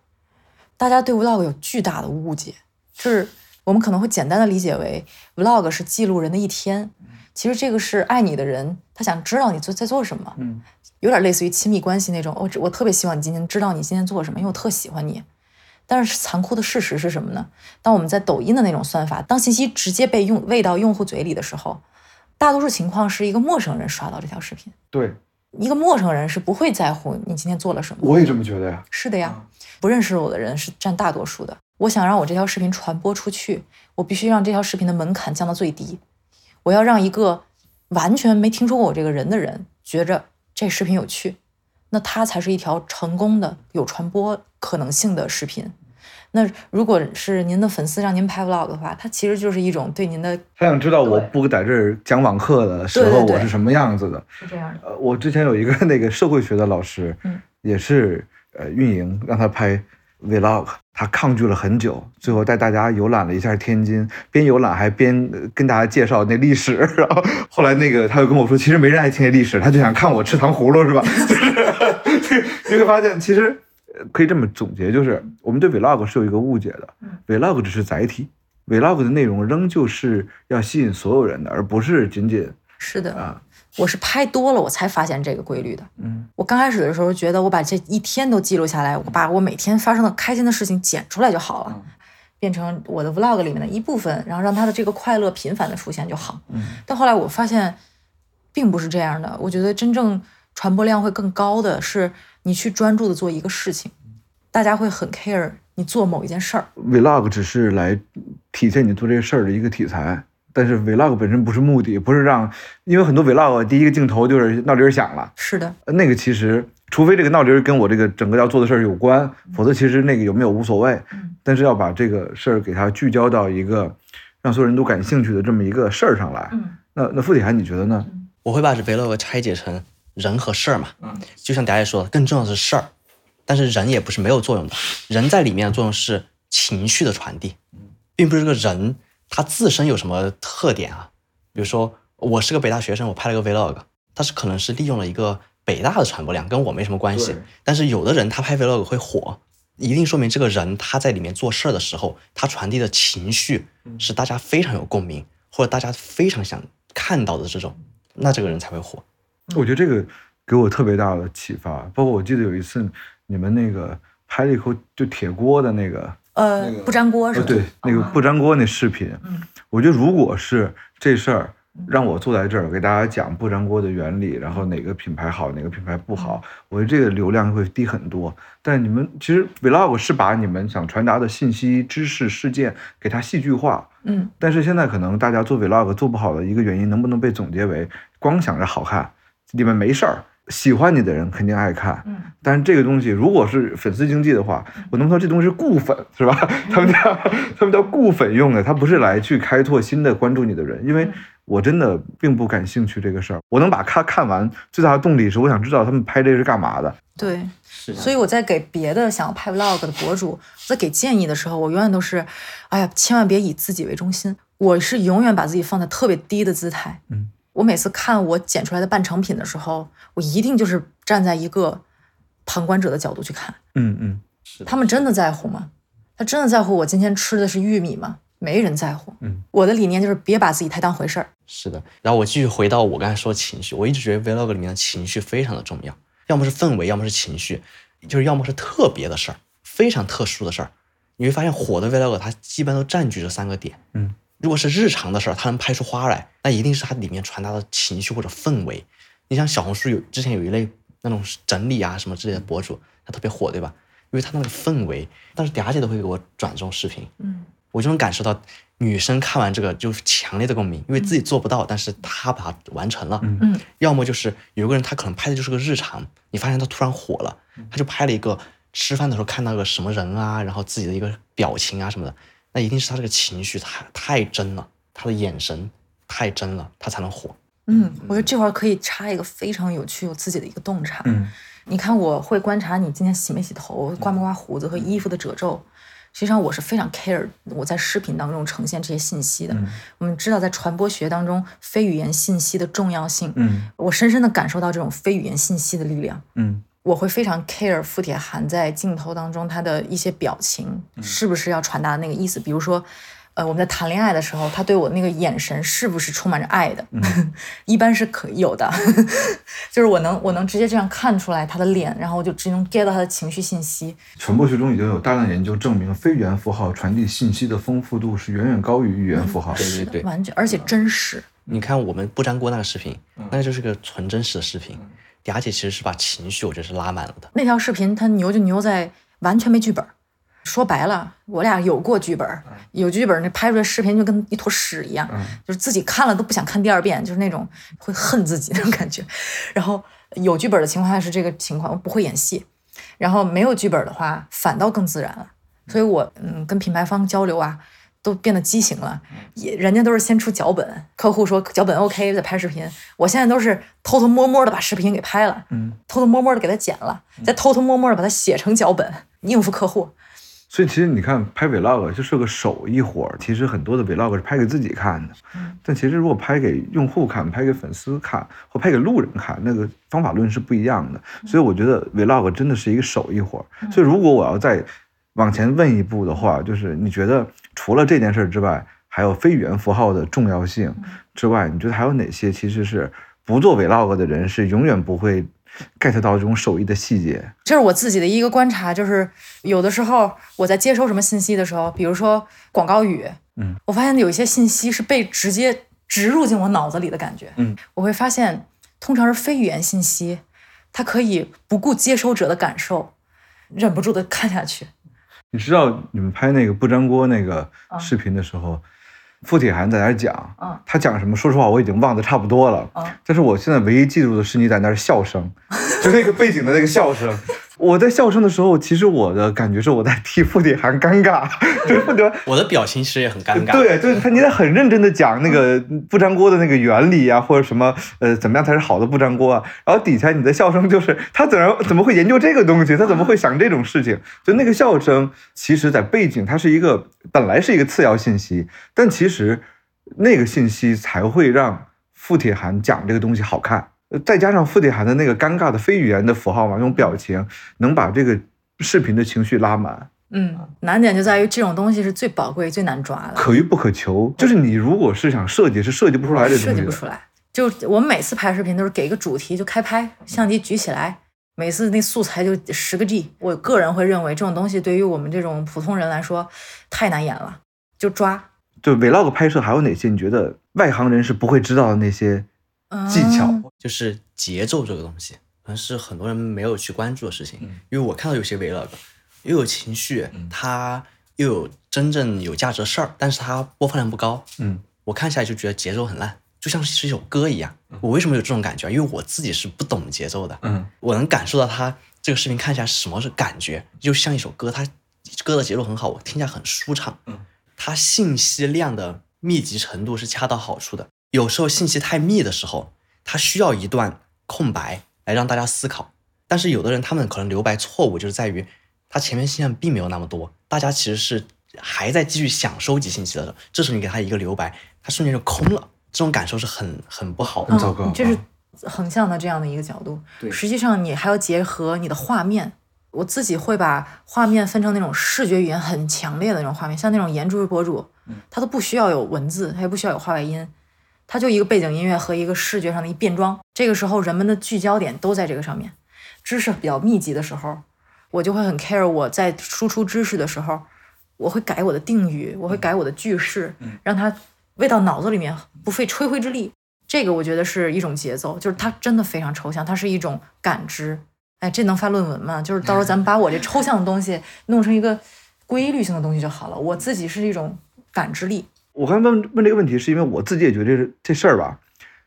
大家对 vlog 有巨大的误解，就是我们可能会简单的理解为 vlog 是记录人的一天，其实这个是爱你的人，他想知道你做在做什么，嗯，有点类似于亲密关系那种。我我特别希望你今天知道你今天做什么，因为我特喜欢你。但是残酷的事实是什么呢？当我们在抖音的那种算法，当信息直接被用喂到用户嘴里的时候，大多数情况是一个陌生人刷到这条视频，对，一个陌生人是不会在乎你今天做了什么。我也这么觉得呀。是的呀，不认识我的人是占大多数的。我想让我这条视频传播出去，我必须让这条视频的门槛降到最低。我要让一个完全没听说过我这个人的人觉着这视频有趣，那它才是一条成功的、有传播可能性的视频。那如果是您的粉丝让您拍 vlog 的话，它其实就是一种对您的他想知道我不在这儿讲网课的时候我是什么样子的。是这样的。呃，我之前有一个那个社会学的老师，嗯，也是呃运营让他拍 vlog，他抗拒了很久，最后带大家游览了一下天津，边游览还边呃跟大家介绍那历史，然后后来那个他又跟我说，其实没人爱听那历史，他就想看我吃糖葫芦是吧？就是 你会发现其实。呃可以这么总结，就是我们对 vlog 是有一个误解的，vlog 只是载体，vlog 的内容仍旧是要吸引所有人的，而不是仅仅是的，啊，我是拍多了我才发现这个规律的。嗯，我刚开始的时候觉得我把这一天都记录下来，我把我每天发生的开心的事情剪出来就好了，变成我的 vlog 里面的一部分，然后让它的这个快乐频繁的出现就好。嗯，但后来我发现并不是这样的，我觉得真正传播量会更高的是你去专注的做一个事情，大家会很 care 你做某一件事儿。vlog 只是来体现你做这个事儿的一个题材，但是 vlog 本身不是目的，不是让，因为很多 vlog 第一个镜头就是闹铃儿响了，是的，呃那个其实除非这个闹铃儿跟我这个整个要做的事儿有关，否则其实那个有没有无所谓。但是要把这个事儿给它聚焦到一个让所有人都感兴趣的这么一个事儿上来。嗯，那那付铁涵你觉得呢？我会把这 vlog 拆解成人和事儿嘛，就像大家说的，更重要的是事儿，但是人也不是没有作用的，人在里面的作用是情绪的传递，并不是这个人他自身有什么特点啊，比如说我是个北大学生，我拍了个 vlog，但是可能是利用了一个北大的传播量，跟我没什么关系，但是有的人他拍 vlog 会火。一定说明这个人他在里面做事儿的时候，他传递的情绪是大家非常有共鸣，或者大家非常想看到的这种，那这个人才会火。我觉得这个给我特别大的启发。包括我记得有一次你们那个拍了一口就铁锅的那个，呃，那个不粘锅是呃，吧？对，那个不粘锅那视频，嗯我觉得如果是这事儿让我坐在这儿给大家讲不粘锅的原理，然后哪个品牌好，哪个品牌不好，我觉得这个流量会低很多。但你们其实 vlog 是把你们想传达的信息、知识、事件给它戏剧化，嗯，但是现在可能大家做 vlog 做不好的一个原因，能不能被总结为光想着好看，里面没事儿。喜欢你的人肯定爱看，嗯，但是这个东西如果是粉丝经济的话，我能说这东西是固粉是吧？他们叫他们叫固粉用的，他不是来去开拓新的关注你的人，因为我真的并不感兴趣这个事儿。我能把它看完，最大的动力是我想知道他们拍这是干嘛的。对。是所以我在给别的想要拍 vlog 的博主 在给建议的时候，我永远都是，哎呀，千万别以自己为中心。我是永远把自己放在特别低的姿态。嗯，我每次看我剪出来的半成品的时候，我一定就是站在一个旁观者的角度去看。嗯嗯，是他们真的在乎吗？他真的在乎我今天吃的是玉米吗？没人在乎。嗯，我的理念就是别把自己太当回事儿。是的，然后我继续回到我刚才说的情绪，我一直觉得 vlog 里面的情绪非常的重要，要么是氛围，要么是情绪，就是要么是特别的事儿，非常特殊的事儿。你会发现火的 vlog 它基本都占据这三个点。嗯，如果是日常的事儿，他能拍出花来，那一定是它里面传达的情绪或者氛围。你像小红书有之前有一类那种整理啊什么之类的博主，他特别火，对吧？因为他那个氛围，但是嗲姐都会给我转这种视频，嗯，我就能感受到女生看完这个就是强烈的共鸣，因为自己做不到，但是她把它完成了。嗯，要么就是有个人他可能拍的就是个日常，你发现他突然火了，他就拍了一个吃饭的时候看到个什么人啊，然后自己的一个表情啊什么的，那一定是他这个情绪太太真了，他的眼神太真了，他才能火。嗯，我觉得这块儿可以插一个非常有趣、有自己的一个洞察。嗯你看，我会观察你今天洗没洗头、刮没刮胡子和衣服的褶皱。实际上，我是非常 care 我在视频当中呈现这些信息的。我们知道，在传播学当中，非语言信息的重要性，嗯我深深的感受到这种非语言信息的力量。嗯我会非常 care 傅铁涵在镜头当中他的一些表情是不是要传达那个意思，比如说。呃，我们在谈恋爱的时候，他对我那个眼神是不是充满着爱的？一般是可有的，就是我能我能直接这样看出来他的脸，然后我就直接能 get 到他的情绪信息。传播学中已经有大量研究证明，非语言符号传递信息的丰富度是远远高于语言符号。对对对，完全而且真实。你看我们不粘锅那个视频，那就是个纯真实的视频。嗲姐其实是把情绪，我觉得是拉满了的。那条视频它牛就牛在完全没剧本。说白了，我俩有过剧本，有剧本，那拍出来视频就跟一坨屎一样，就是自己看了都不想看第二遍，就是那种会恨自己那种感觉。然后有剧本的情况下是这个情况，我不会演戏；然后没有剧本的话，反倒更自然了。所以我嗯跟品牌方交流啊，都变得畸形了。也人家都是先出脚本，客户说脚本 OK 再拍视频，我现在都是偷偷摸摸的把视频给拍了，嗯，偷偷摸摸的给它剪了，再偷偷摸摸的把它写成脚本，应付客户。所以其实你看拍 vlog 就是个手艺活儿，其实很多的 vlog 是拍给自己看的，但其实如果拍给用户看、拍给粉丝看或拍给路人看，那个方法论是不一样的。所以我觉得 vlog 真的是一个手艺活儿。所以如果我要再往前问一步的话，就是你觉得除了这件事儿之外，还有非语言符号的重要性之外，你觉得还有哪些其实是不做 vlog 的人是永远不会 get 到这种手艺的细节？这是我自己的一个观察，就是有的时候我在接收什么信息的时候，比如说广告语，嗯，我发现有一些信息是被直接植入进我脑子里的感觉，嗯，我会发现通常是非语言信息，它可以不顾接收者的感受，忍不住的看下去。你知道你们拍那个不粘锅那个视频的时候，傅铁涵在那儿讲，嗯他讲什么？说实话，我已经忘得差不多了。嗯但是我现在唯一记住的是你在那儿笑声，就那个背景的那个笑声。我在笑声的时候，其实我的感觉是我在替付铁涵尴尬，就是傅铁涵。我的表情其实也很尴尬。对，就是他，你在很认真的讲那个不粘锅的那个原理啊，或者什么呃，怎么样才是好的不粘锅啊？然后底下你的笑声就是他怎么怎么会研究这个东西？他怎么会想这种事情？就那个笑声，其实在背景它是一个本来是一个次要信息，但其实那个信息才会让付铁涵讲这个东西好看。呃再加上傅铁涵的那个尴尬的非语言的符号嘛，用表情能把这个视频的情绪拉满。嗯，难点就在于这种东西是最宝贵、最难抓的，可遇不可求，就是你如果是想设计，是设计不出来这东西的。设计不出来。就我们每次拍视频都是给一个主题就开拍，相机举起来，每次那素材就十个 G。我个人会认为这种东西对于我们这种普通人来说太难演了，就抓就 vlog 拍摄还有哪些你觉得外行人是不会知道的那些技巧？嗯就是节奏这个东西，可能是很多人没有去关注的事情。嗯因为我看到有些 vlog 又有情绪，它又有真正有价值的事儿，但是它播放量不高。嗯，我看起来就觉得节奏很烂，就像是一首歌一样。我为什么有这种感觉？因为我自己是不懂节奏的。嗯，我能感受到它这个视频看起来是什么是感觉，就像一首歌，它歌的节奏很好，我听起来很舒畅。嗯，它信息量的密集程度是恰到好处的。有时候信息太密的时候，它需要一段空白来让大家思考。但是有的人他们可能留白错误就是在于，他前面信息量并没有那么多，大家其实是还在继续想收集信息的时候，这时候你给他一个留白，他瞬间就空了，这种感受是很很不好的。很糟糕嗯这是啊横向的这样的一个角度。对实际上你还要结合你的画面。我自己会把画面分成那种视觉语言很强烈的那种画面，像那种颜值博主，他都不需要有文字，他也不需要有画外音，他就一个背景音乐和一个视觉上的一变装。这个时候人们的聚焦点都在这个上面。知识比较密集的时候，我就会很 care 我在输出知识的时候，我会改我的定语，我会改我的句式，让它喂到脑子里面，不费吹灰之力。这个我觉得是一种节奏，就是它真的非常抽象，它是一种感知。哎，这能发论文吗？就是到时候咱们把我这抽象的东西弄成一个规律性的东西就好了。我自己是一种感知力，我刚才问问这个问题，是因为我自己也觉得这是这事儿吧，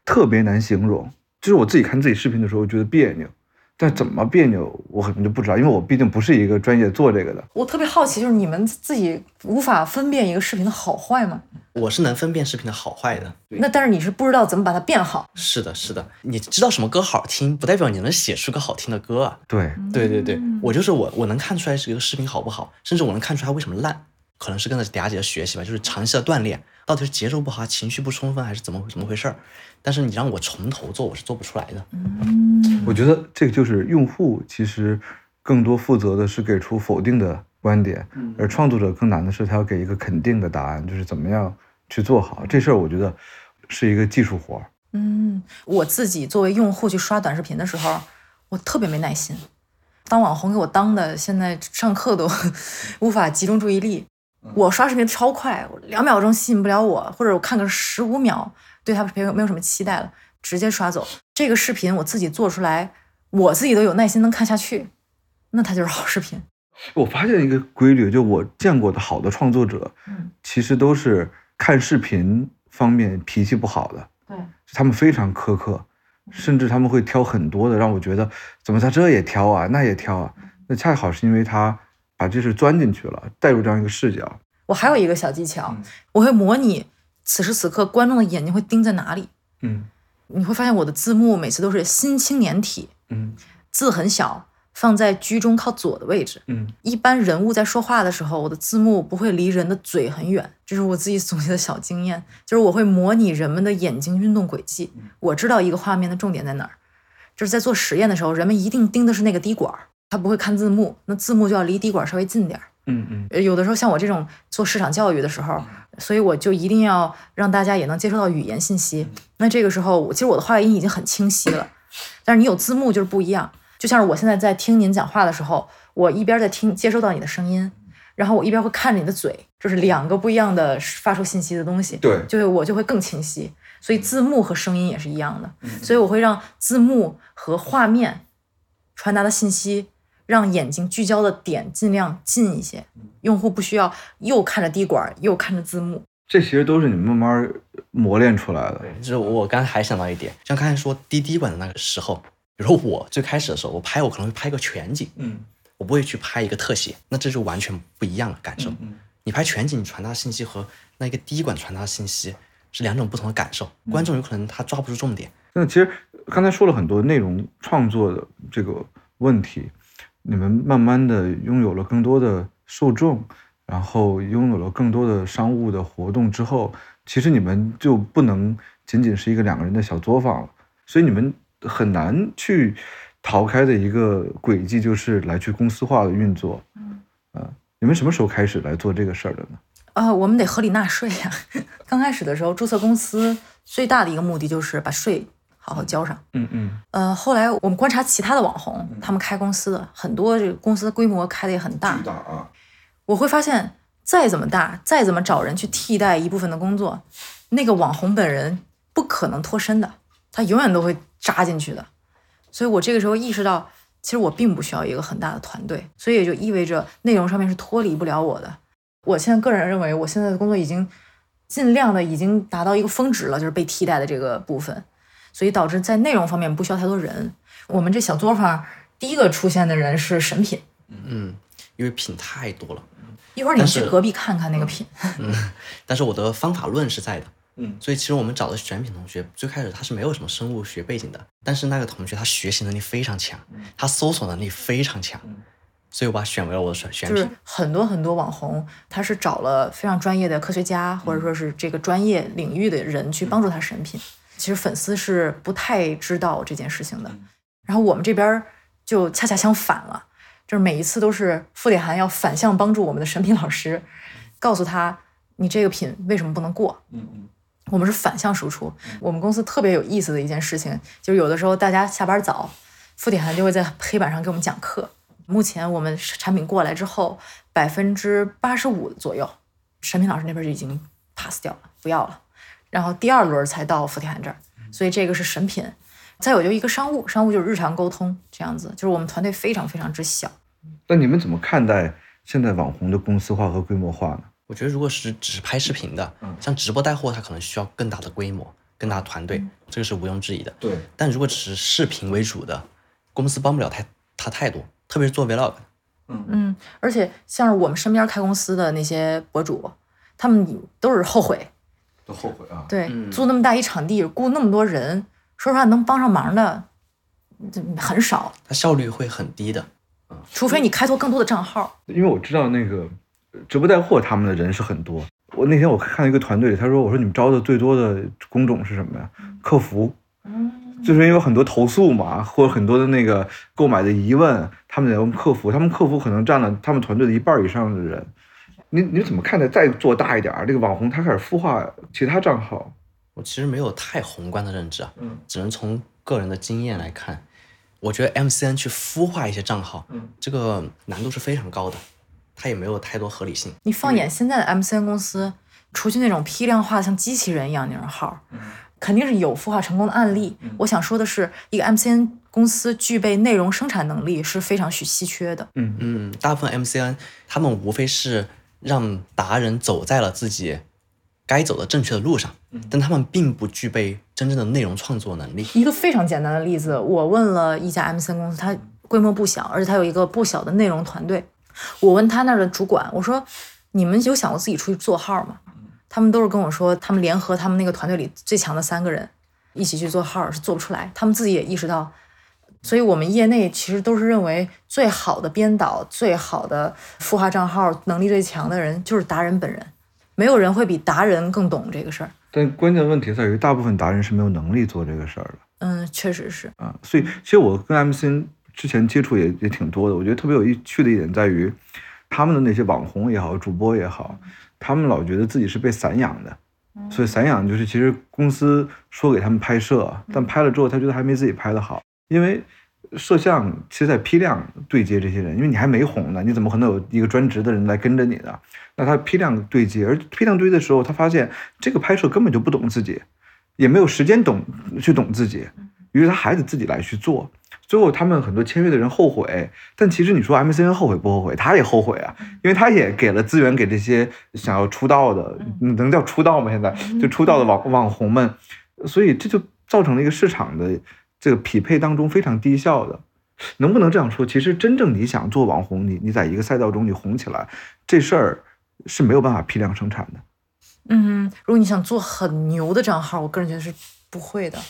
特别难形容。就是我自己看自己视频的时候觉得别扭，但怎么别扭我可能就不知道，因为我毕竟不是一个专业做这个的。我特别好奇，就是你们自己无法分辨一个视频的好坏吗？我是能分辨视频的好坏的。那但是你是不知道怎么把它变好。是的，是的，你知道什么歌好听，不代表你能写出个好听的歌啊。对，对对对，我就是我，我能看出来这个视频好不好，甚至我能看出它为什么烂，可能是跟着嗲姐的学习吧，就是长期的锻炼，到底是节奏不好、情绪不充分，还是怎么怎么回事儿？但是你让我从头做，我是做不出来的。嗯我觉得这个就是用户其实更多负责的是给出否定的观点，而创作者更难的是他要给一个肯定的答案，就是怎么样去做好这事儿。我觉得是一个技术活儿。嗯，我自己作为用户去刷短视频的时候，我特别没耐心。当网红给我当的，现在上课都 无法集中注意力。我刷视频超快，两秒钟吸引不了我，或者我看个十五秒，对他没有没有什么期待了，直接刷走。这个视频我自己做出来，我自己都有耐心能看下去，那它就是好视频。我发现一个规律，就我见过的好的创作者，嗯，其实都是看视频方面脾气不好的，对，他们非常苛刻，甚至他们会挑很多的，让我觉得怎么他这也挑啊，那也挑啊。那恰好是因为他把这事钻进去了，带入这样一个视角。我还有一个小技巧，我会模拟此时此刻观众的眼睛会盯在哪里。嗯你会发现我的字幕每次都是新青年体，嗯字很小，放在居中靠左的位置。嗯一般人物在说话的时候，我的字幕不会离人的嘴很远，这是我自己总结的小经验，就是我会模拟人们的眼睛运动轨迹，我知道一个画面的重点在哪儿。就是在做实验的时候，人们一定盯的是那个滴管儿，他不会看字幕，那字幕就要离滴管稍微近点儿。嗯嗯呃有的时候像我这种做市场教育的时候，所以我就一定要让大家也能接收到语言信息。那这个时候，其实我的话音已经很清晰了，但是你有字幕就是不一样。就像是我现在在听您讲话的时候，我一边在听接收到你的声音，然后我一边会看着你的嘴，就是两个不一样的发出信息的东西。对就会我就会更清晰。所以字幕和声音也是一样的，所以我会让字幕和画面传达的信息，让眼睛聚焦的点尽量近一些，用户不需要又看着滴管又看着字幕。这其实都是你们慢慢磨练出来的。就是我刚才还想到一点，像刚才说滴滴管的那个时候，比如说我最开始的时候，我拍我可能会拍个全景，嗯我不会去拍一个特写，那这就完全不一样的感受。嗯你拍全景，你传达信息和那个滴管传达信息是两种不同的感受，观众有可能他抓不住重点。那其实刚才说了很多内容创作的这个问题，你们慢慢的拥有了更多的受众，然后拥有了更多的商务的活动之后，其实你们就不能仅仅是一个两个人的小作坊了，所以你们很难去逃开的一个轨迹就是来去公司化的运作。嗯，啊，你们什么时候开始来做这个事儿的呢？啊、我们得合理纳税呀。刚开始的时候，注册公司最大的一个目的就是把税好好交上。嗯嗯呃，后来我们观察其他的网红，他们开公司的很多，这个公司规模开的也很大。大啊，我会发现，再怎么大，再怎么找人去替代一部分的工作，那个网红本人不可能脱身的，他永远都会扎进去的。所以我这个时候意识到，其实我并不需要一个很大的团队，所以也就意味着内容上面是脱离不了我的。我现在个人认为，我现在的工作已经尽量的已经达到一个峰值了，就是被替代的这个部分，所以导致在内容方面不需要太多人。我们这小作坊第一个出现的人是神品，嗯，因为品太多了。一会儿你去隔壁看看那个品。但是我的方法论是在的，嗯所以其实我们找的选品同学，最开始他是没有什么生物学背景的，但是那个同学他学习能力非常强，他搜索能力非常强，所以我把他选为了我的选选就是品。很多很多网红，他是找了非常专业的科学家，或者说是这个专业领域的人去帮助他审品。其实粉丝是不太知道这件事情的。然后我们这边就恰恰相反了，就是每一次都是付铁涵要反向帮助我们的审品老师，告诉他你这个品为什么不能过。嗯嗯我们是反向输出。我们公司特别有意思的一件事情，就是有的时候大家下班早，付铁涵就会在黑板上给我们讲课。目前我们产品过来之后，百分之八十五左右，审品老师那边就已经 pass 掉了，不要了。然后第二轮才到付铁涵这儿，所以这个是审品。再有就一个商务，商务就是日常沟通这样子，就是我们团队非常非常之小。那你们怎么看待现在网红的公司化和规模化呢？我觉得如果是只是拍视频的，像直播带货，它可能需要更大的规模、更大的团队，这个是毋庸置疑的。对，但如果只是视频为主的，公司帮不了太他太多，特别是做 vlog，嗯，而且像是我们身边开公司的那些博主，他们都是后悔，都后悔啊。对，嗯租那么大一场地，雇那么多人，说实话能帮上忙的这很少，它效率会很低的。除非你开拓更多的账号。因为我知道那个呃直播带货他们的人是很多。我那天我看到一个团队里，他说：“我说你们招的最多的工种是什么呀？客服。就是因为有很多投诉嘛，或者很多的那个购买的疑问，他们得问客服，他们客服可能占了他们团队的一半以上的人。你你怎么看待？再做大一点儿，这个网红他开始孵化其他账号，我其实没有太宏观的认知啊，嗯只能从个人的经验来看，我觉得 MCN 去孵化一些账号，嗯这个难度是非常高的，它也没有太多合理性。你放眼现在的 MCN 公司，除去那种批量化的像机器人一样那种号，肯定是有孵化成功的案例。我想说的是，一个 MCN 公司具备内容生产能力是非常稀稀缺的。嗯嗯，大部分 MCN 他们无非是让达人走在了自己该走的正确的路上，但他们并不具备真正的内容创作能力。一个非常简单的例子，我问了一家 MCN 公司，它规模不小，而且它有一个不小的内容团队。我问他那儿的主管，我说：“你们有想过自己出去做号吗？”他们都是跟我说，他们联合他们那个团队里最强的三个人一起去做号是做不出来，他们自己也意识到。所以我们业内其实都是认为最好的编导、最好的孵化账号能力最强的人就是达人本人，没有人会比达人更懂这个事儿。但关键问题在于，大部分达人是没有能力做这个事儿的。嗯，确实是。啊，所以其实我跟 MCN 之前接触也也挺多的，我觉得特别有趣的一点在于，他们的那些网红也好，主播也好，他们老觉得自己是被散养的，所以散养就是其实公司说给他们拍摄，但拍了之后他觉得还没自己拍的好，因为摄像其实在批量对接这些人，因为你还没红呢，你怎么可能有一个专职的人来跟着你呢？那他批量对接，而批量对接的时候，他发现这个拍摄根本就不懂自己，也没有时间懂去懂自己，于是他还得自己来去做。最后他们很多签约的人后悔，但其实你说 MCN 后悔不后悔？他也后悔啊，因为他也给了资源给这些想要出道的，能叫出道吗？现在就出道的网网红们，所以这就造成了一个市场的这个匹配当中非常低效的。能不能这样说？其实真正你想做网红，你你在一个赛道中你红起来，这事儿是没有办法批量生产的。嗯，如果你想做很牛的账号，我个人觉得是不会的。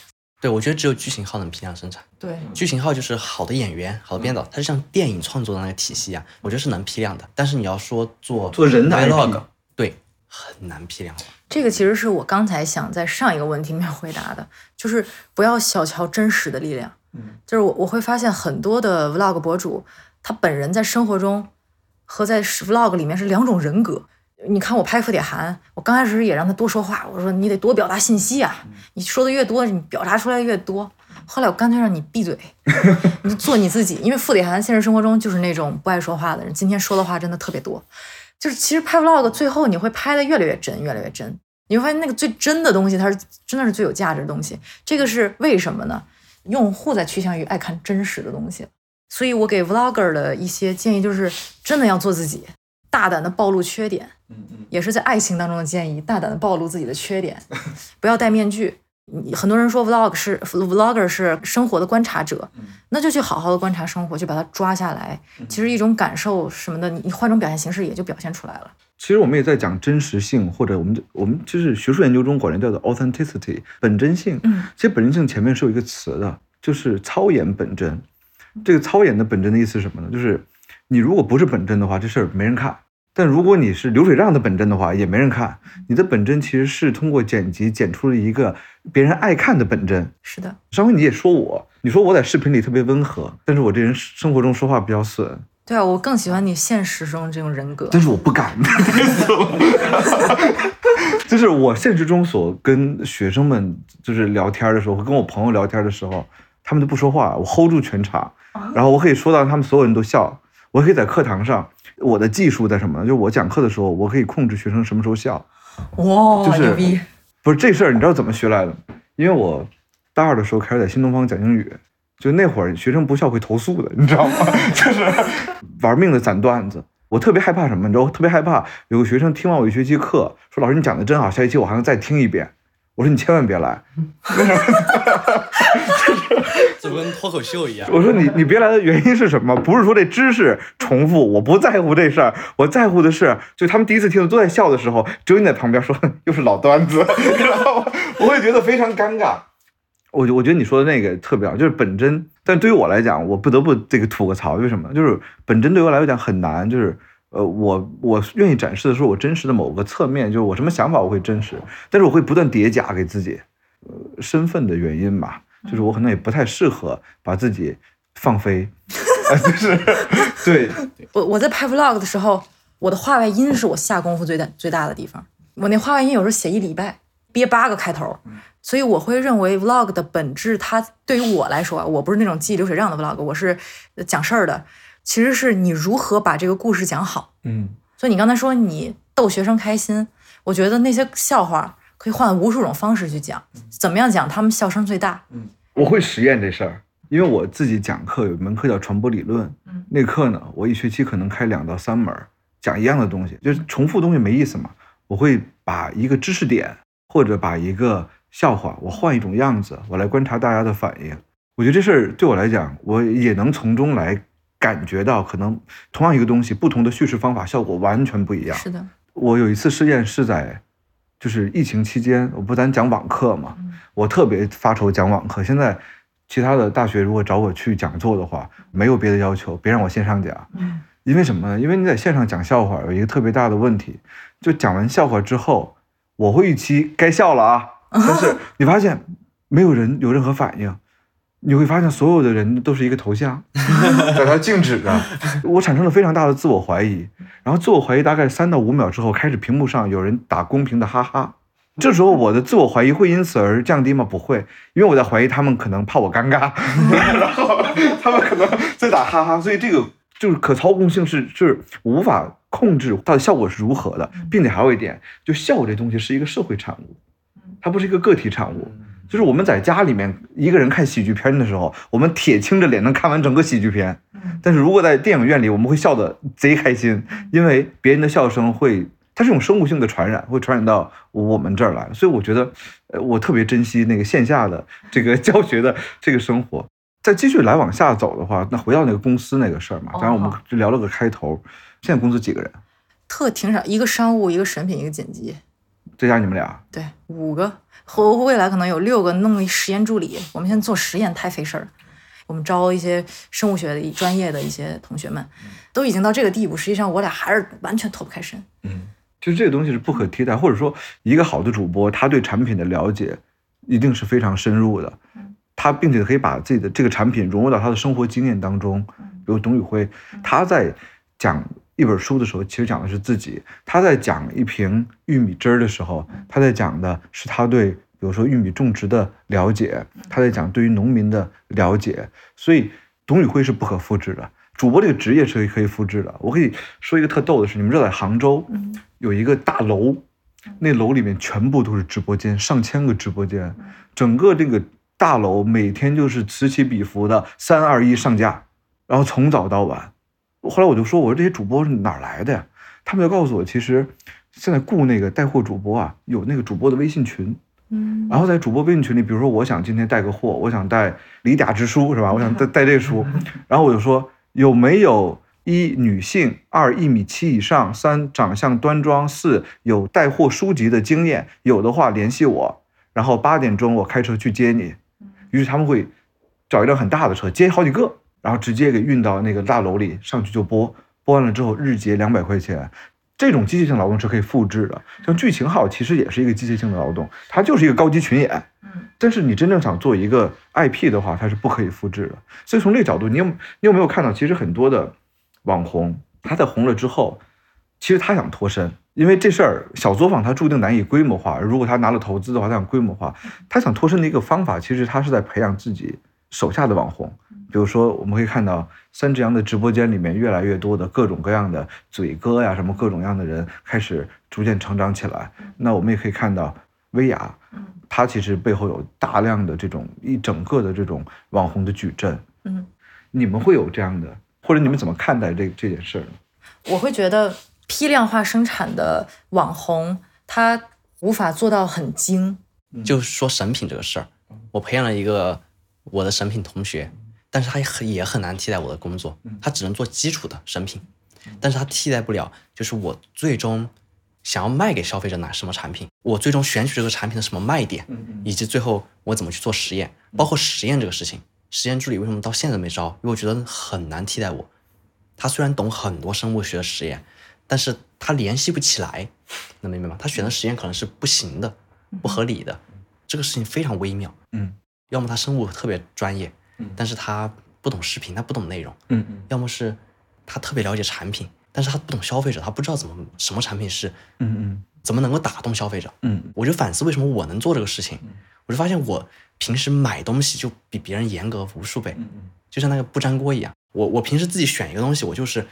对，我觉得只有剧情号能批量生产。对，剧情号就是好的演员、好的编导，它是像电影创作的那个体系啊，我觉得是能批量的。但是你要说做做人的 vlog，对，很难批量化。这个其实是我刚才想在上一个问题没有回答的，就是不要小瞧真实的力量。嗯，就是我我会发现很多的 vlog 博主，他本人在生活中和在 vlog 里面是两种人格。你看我拍付铁涵，我刚开始也让他多说话，我说你得多表达信息啊，你说的越多，你表达出来的越多。后来我干脆让你闭嘴，你就做你自己。因为付铁涵现实生活中就是那种不爱说话的人，今天说的话真的特别多。就是其实拍 vlog 最后你会拍的越来越真，越来越真。你会发现那个最真的东西，它是真的是最有价值的东西。这个是为什么呢？用户在趋向于爱看真实的东西，所以我给 vlogger 的一些建议就是，真的要做自己，大胆的暴露缺点，也是在爱情当中的建议，大胆的暴露自己的缺点，不要戴面具。你很多人说 vlog 是 vlogger 是生活的观察者，那就去好好的观察生活，去把它抓下来。其实一种感受什么的，你你换种表现形式也就表现出来了。其实我们也在讲真实性，或者我们我们就是学术研究中管人叫做 authenticity 本真性。嗯，其实本真性前面是有一个词的，就是操演本真。这个操演的本真的意思是什么呢？就是你如果不是本真的话，这事儿没人看；但如果你是流水账的本真的话，也没人看。你的本真其实是通过剪辑剪出了一个别人爱看的本真。是的，上回你也说我，你说我在视频里特别温和，但是我这人生活中说话比较损。对啊，我更喜欢你现实中这种人格。但是我不敢，就是我现实中所跟学生们就是聊天的时候，跟我朋友聊天的时候，他们都不说话，我 hold 住全场，然后我可以说到他们所有人都笑，我可以在课堂上，我的技术在什么呢？就是我讲课的时候，我可以控制学生什么时候笑。哇，就是！不是这事儿，你知道怎么学来的？因为我大二的时候开始在新东方讲英语，就那会儿学生不笑会投诉的，你知道吗？就是玩命的攒段子。我特别害怕什么？你知道，我特别害怕有个学生听完我一学期课，说老师你讲的真好，下一期我还能再听一遍。我说你千万别来。就跟脱口秀一样。我说你你别来的原因是什么？不是说这知识重复，我不在乎这事儿，我在乎的是，就他们第一次听都在笑的时候，只有你在旁边说又是老段子，然后我会觉得非常尴尬。我我觉得你说的那个特别好，就是本真。但对于我来讲，我不得不这个吐个槽，为什么？就是本真对我来讲很难，就是呃，我我愿意展示的是我真实的某个侧面，就是我什么想法我会真实，但是我会不断叠加给自己，呃，身份的原因吧。就是我可能也不太适合把自己放飞，就是 对。我我在拍 vlog 的时候，我的话外音是我下功夫最大最大的地方。我那话外音有时候写一礼拜，憋八个开头，所以我会认为 vlog 的本质，它对于我来说啊，我不是那种记流水账的 vlog，我是讲事儿的。其实是你如何把这个故事讲好。嗯。所以你刚才说你逗学生开心，我觉得那些笑话。可以换无数种方式去讲，怎么样讲他们笑声最大？嗯，我会实验这事儿，因为我自己讲课有一门课叫传播理论，嗯，那课呢，我一学期可能开两到三门，讲一样的东西，就是重复东西没意思嘛。我会把一个知识点或者把一个笑话，我换一种样子，我来观察大家的反应。我觉得这事儿对我来讲，我也能从中来感觉到，可能同样一个东西，不同的叙事方法效果完全不一样。是的，我有一次试验是在。就是疫情期间，我不咱讲网课嘛，我特别发愁讲网课。现在其他的大学如果找我去讲座的话，没有别的要求，别让我线上讲。嗯，因为什么呢？因为你在线上讲笑话有一个特别大的问题，就讲完笑话之后，我会预期该笑了啊，但是 你发现没有人有任何反应。你会发现，所有的人都是一个头像，在他静止着。我产生了非常大的自我怀疑，然后自我怀疑大概三到五秒之后，开始屏幕上有人打公屏的哈哈。这时候我的自我怀疑会因此而降低吗？不会，因为我在怀疑他们可能怕我尴尬，然后他们可能在打哈哈。所以这个就是可操控性是是无法控制它的效果是如何的，并且还有一点，就笑这东西是一个社会产物，它不是一个个体产物。就是我们在家里面一个人看喜剧片的时候，我们铁青着脸能看完整个喜剧片。但是如果在电影院里，我们会笑得贼开心，因为别人的笑声会，它是一种生物性的传染，会传染到我们这儿来。所以我觉得，呃，我特别珍惜那个线下的这个教学的这个生活。再继续来往下走的话，那回到那个公司那个事儿嘛，当然我们就聊了个开头。现在公司几个人？特挺少，一个商务，一个审品，一个剪辑。再加你们俩？对，五个。和未来可能有六个弄实验助理，我们现在做实验太费事儿。我们招一些生物学的专业的一些同学们，都已经到这个地步，实际上我俩还是完全脱不开身。嗯，就是这个东西是不可替代，或者说一个好的主播，他对产品的了解一定是非常深入的。他并且可以把自己的这个产品融入到他的生活经验当中。比如董宇辉，他在讲一本书的时候，其实讲的是自己；他在讲一瓶玉米汁儿的时候，他在讲的是他对。比如说玉米种植的了解，他在讲对于农民的了解，所以董宇辉是不可复制的。主播这个职业是可以复制的。我可以说一个特逗的事，你们知道在杭州有一个大楼，那楼里面全部都是直播间，上千个直播间，整个这个大楼每天就是此起彼伏的三二一上架，然后从早到晚。后来我就说，我说这些主播是哪来的呀？他们就告诉我，其实现在雇那个带货主播啊，有那个主播的微信群。嗯，然后在主播微信群里，比如说我想今天带个货，我想带《李甲之书》是吧？我想带 带这书，然后我就说有没有一女性，二一米七以上，三长相端庄，四有带货书籍的经验，有的话联系我，然后八点钟我开车去接你。于是他们会找一辆很大的车接好几个，然后直接给运到那个大楼里上去就播，播完了之后日结两百块钱。这种机械性劳动是可以复制的，像剧情号其实也是一个机械性的劳动，它就是一个高级群演。嗯，但是你真正想做一个 IP 的话，它是不可以复制的。所以从这个角度，你有你有没有看到，其实很多的网红他在红了之后，其实他想脱身，因为这事儿小作坊它注定难以规模化。如果他拿了投资的话，他想规模化，他想脱身的一个方法，其实他是在培养自己手下的网红。比如说，我们可以看到三只羊的直播间里面越来越多的各种各样的嘴哥呀，什么各种各样的人开始逐渐成长起来。那我们也可以看到薇娅，她其实背后有大量的这种一整个的这种网红的矩阵。嗯，你们会有这样的，或者你们怎么看待这这件事呢？我会觉得批量化生产的网红，他无法做到很精。就说审品这个事儿，我培养了一个我的审品同学，但是他也很也很难替代我的工作，他只能做基础的审品，但是他替代不了，就是我最终想要卖给消费者哪什么产品，我最终选取这个产品的什么卖点，以及最后我怎么去做实验，包括实验这个事情，实验助理为什么到现在没招？因为我觉得很难替代我。他虽然懂很多生物学的实验，但是他联系不起来，能明白吗？他选的实验可能是不行的、不合理的，这个事情非常微妙。嗯要么他生物特别专业，但是他不懂视频，他不懂内容；嗯嗯要么是他特别了解产品，但是他不懂消费者，他不知道怎么什么产品是嗯嗯怎么能够打动消费者。嗯我就反思为什么我能做这个事情，我就发现我平时买东西就比别人严格无数倍，嗯就像那个不粘锅一样。我我平时自己选一个东西，我就是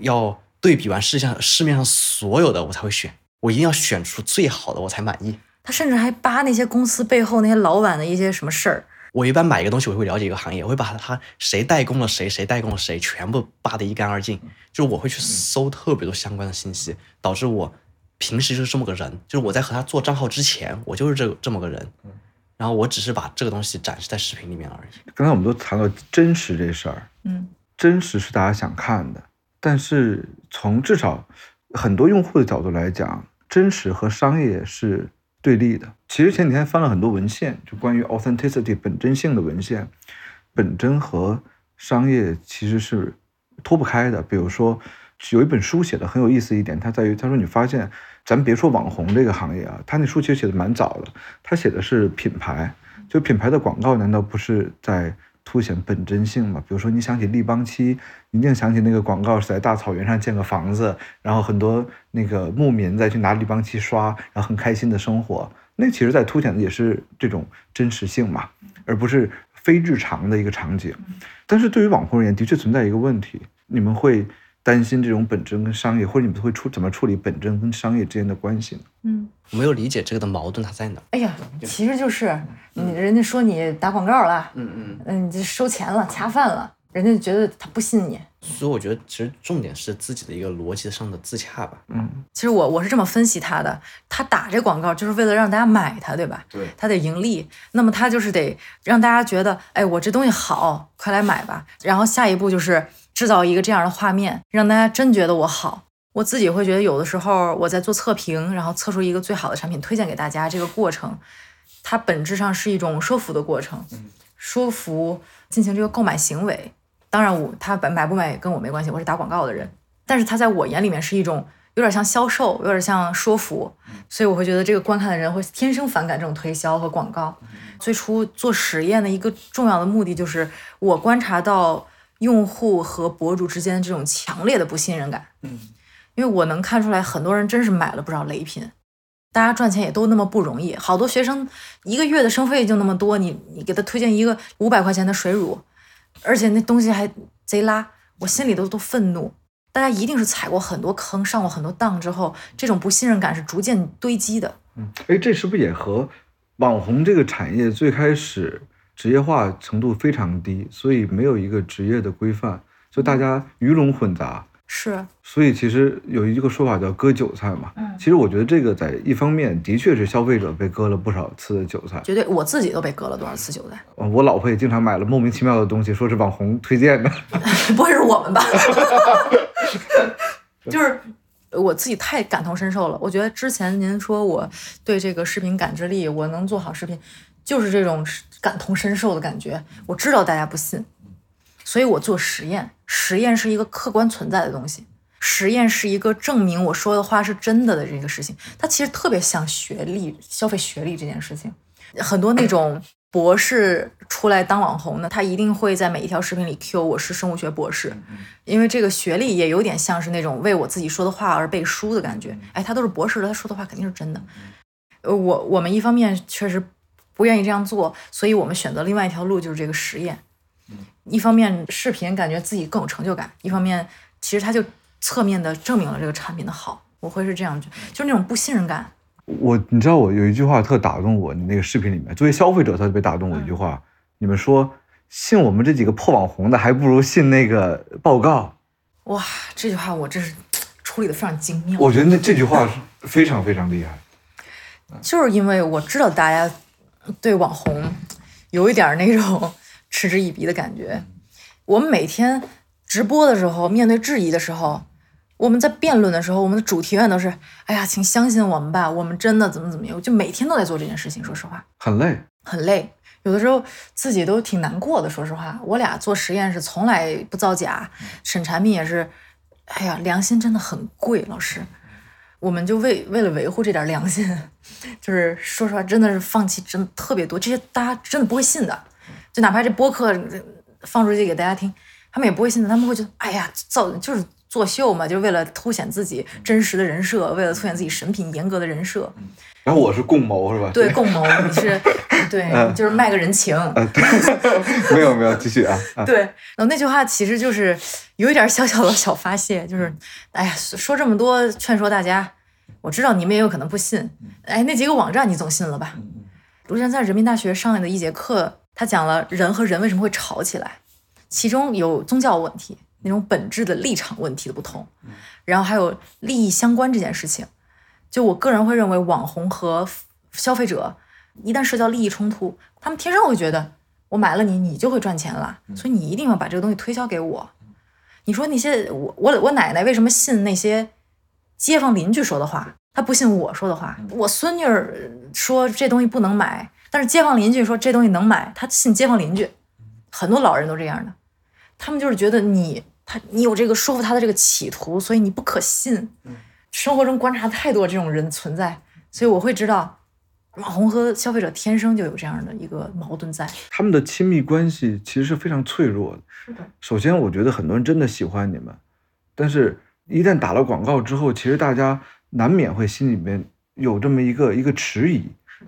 要对比完市上市面上所有的，我才会选，我一定要选出最好的，我才满意。他甚至还扒那些公司背后那些老板的一些什么事儿。我一般买一个东西，我会了解一个行业，我会把它谁代工了谁，谁代工了谁，全部扒得一干二净。就是我会去搜特别多相关的信息，导致我平时就是这么个人。就是我在和他做账号之前，我就是这这么个人。然后我只是把这个东西展示在视频里面而已。刚才我们都谈到真实这事儿，嗯真实是大家想看的，但是从至少很多用户的角度来讲，真实和商业是对立的。其实前几天翻了很多文献，就关于 authenticity 本真性的文献，本真和商业其实是脱不开的。比如说，有一本书写的很有意思一点，它在于他说你发现，咱别说网红这个行业啊，他那书其实写的蛮早的，他写的是品牌，就品牌的广告难道不是在凸显本真性嘛，比如说你想起立邦漆，一定想起那个广告是在大草原上建个房子，然后很多那个牧民再去拿立邦漆刷，然后很开心的生活。那其实在凸显的也是这种真实性嘛，而不是非日常的一个场景。但是对于网红而言，的确存在一个问题，你们会担心这种本真跟商业，或者你们会处怎么处理本真跟商业之间的关系呢？嗯，我没有理解这个的矛盾它在哪。哎呀，其实就是你人家说你打广告了，嗯嗯。嗯，你这收钱了，恰饭了，人家觉得他不信你。所以我觉得其实重点是自己的一个逻辑上的自洽吧。嗯，其实我我是这么分析他的，他打这广告就是为了让大家买它，对吧？对他得盈利，那么他就是得让大家觉得，哎，我这东西好，快来买吧。然后下一步就是制造一个这样的画面，让大家真觉得我好。我自己会觉得，有的时候我在做测评，然后测出一个最好的产品推荐给大家，这个过程，它本质上是一种说服的过程，说服进行这个购买行为。当然我，他买买不买跟我没关系，我是打广告的人。但是他在我眼里面是一种有点像销售，有点像说服，所以我会觉得这个观看的人会天生反感这种推销和广告。最初做实验的一个重要的目的就是我观察到用户和博主之间这种强烈的不信任感。嗯，因为我能看出来很多人真是买了不少雷品。大家赚钱也都那么不容易，好多学生一个月的生费就那么多，你你给他推荐一个五百块钱的水乳，而且那东西还贼拉，我心里都都愤怒。大家一定是踩过很多坑，上过很多当之后，这种不信任感是逐渐堆积的。嗯，哎，这是不是也和网红这个产业最开始职业化程度非常低，所以没有一个职业的规范，就大家鱼龙混杂。是，所以其实有一个说法叫割韭菜嘛。嗯其实我觉得这个在一方面的确是消费者被割了不少次的韭菜。绝对我自己都被割了多少次韭菜，呃我老婆也经常买了莫名其妙的东西，说是网红推荐的。不会是我们吧？就是我自己太感同身受了。我觉得之前您说我对这个视频感知力，我能做好视频，就是这种感同身受的感觉。我知道大家不信，所以我做实验。实验是一个客观存在的东西，实验是一个证明我说的话是真的的这个事情。它其实特别像学历、消费学历这件事情。很多那种博士出来当网红的，他一定会在每一条视频里 Q 我是生物学博士，因为这个学历也有点像是那种为我自己说的话而背书的感觉。哎，他都是博士了，他说的话肯定是真的。呃，我我们一方面确实不愿意这样做，所以我们选择另外一条路，就是这个实验。一方面视频感觉自己更有成就感，一方面其实它就侧面的证明了这个产品的好。我会是这样觉，就是那种不信任感。我你知道我有一句话特打动我，你那个视频里面，作为消费者特别打动我一句话，你们说信我们这几个破网红的，还不如信那个报告。哇，这句话我真是处理的非常精妙。我觉得那这句话是非常非常厉害。就是因为我知道大家对网红有一点儿那种 嗤之以鼻的感觉。我们每天直播的时候，面对质疑的时候，我们在辩论的时候，我们的主题永远都是：哎呀，请相信我们吧，我们真的怎么怎么样。就每天都在做这件事情，说实话，很累。很累，有的时候自己都挺难过的。说实话，我俩做实验是从来不造假，审产品也是，哎呀，良心真的很贵，老师。我们就为为了维护这点良心，就是说实话，真的是放弃真的特别多。这些大家真的不会信的，就哪怕这播客放出去给大家听，他们也不会信的。他们会觉得，哎呀，造就是作秀嘛，就是为了凸显自己真实的人设，为了凸显自己神品严格的人设。然后我是共谋是吧？对，共谋，你是对，就是卖个人情。没有没有，继续啊。对，然后那句话其实就是有一点小小的小发泄，就是，哎呀，说这么多劝说大家，我知道你们也有可能不信。哎，那几个网站你总信了吧？卢山在人民大学上的一节课，他讲了人和人为什么会吵起来，其中有宗教问题，那种本质的立场问题的不同，然后还有利益相关这件事情。就我个人会认为，网红和消费者一旦涉及到利益冲突，他们天生会觉得我买了你，你就会赚钱了，所以你一定要把这个东西推销给我。你说那些我我我奶奶为什么信那些街坊邻居说的话，他不信我说的话？我孙女儿说这东西不能买，但是街坊邻居说这东西能买，他信街坊邻居。很多老人都这样的，他们就是觉得你他你有这个说服他的这个企图，所以你不可信。生活中观察太多这种人存在，所以我会知道，网红和消费者天生就有这样的一个矛盾在。他们的亲密关系其实是非常脆弱的。是的。首先，我觉得很多人真的喜欢你们，但是一旦打了广告之后，其实大家难免会心里面有这么一个一个迟疑。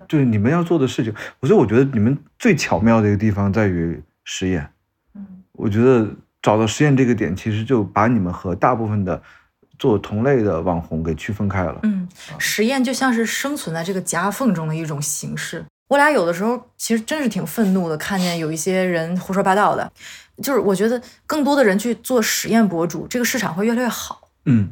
就是你们要做的事情，所以我觉得你们最巧妙的一个地方在于实验。嗯。我觉得找到实验这个点，其实就把你们和大部分的。做同类的网红给区分开了。嗯，实验就像是生存在这个夹缝中的一种形式。我俩有的时候其实真是挺愤怒的，看见有一些人胡说八道的。就是我觉得更多的人去做实验博主，这个市场会越来越好。嗯，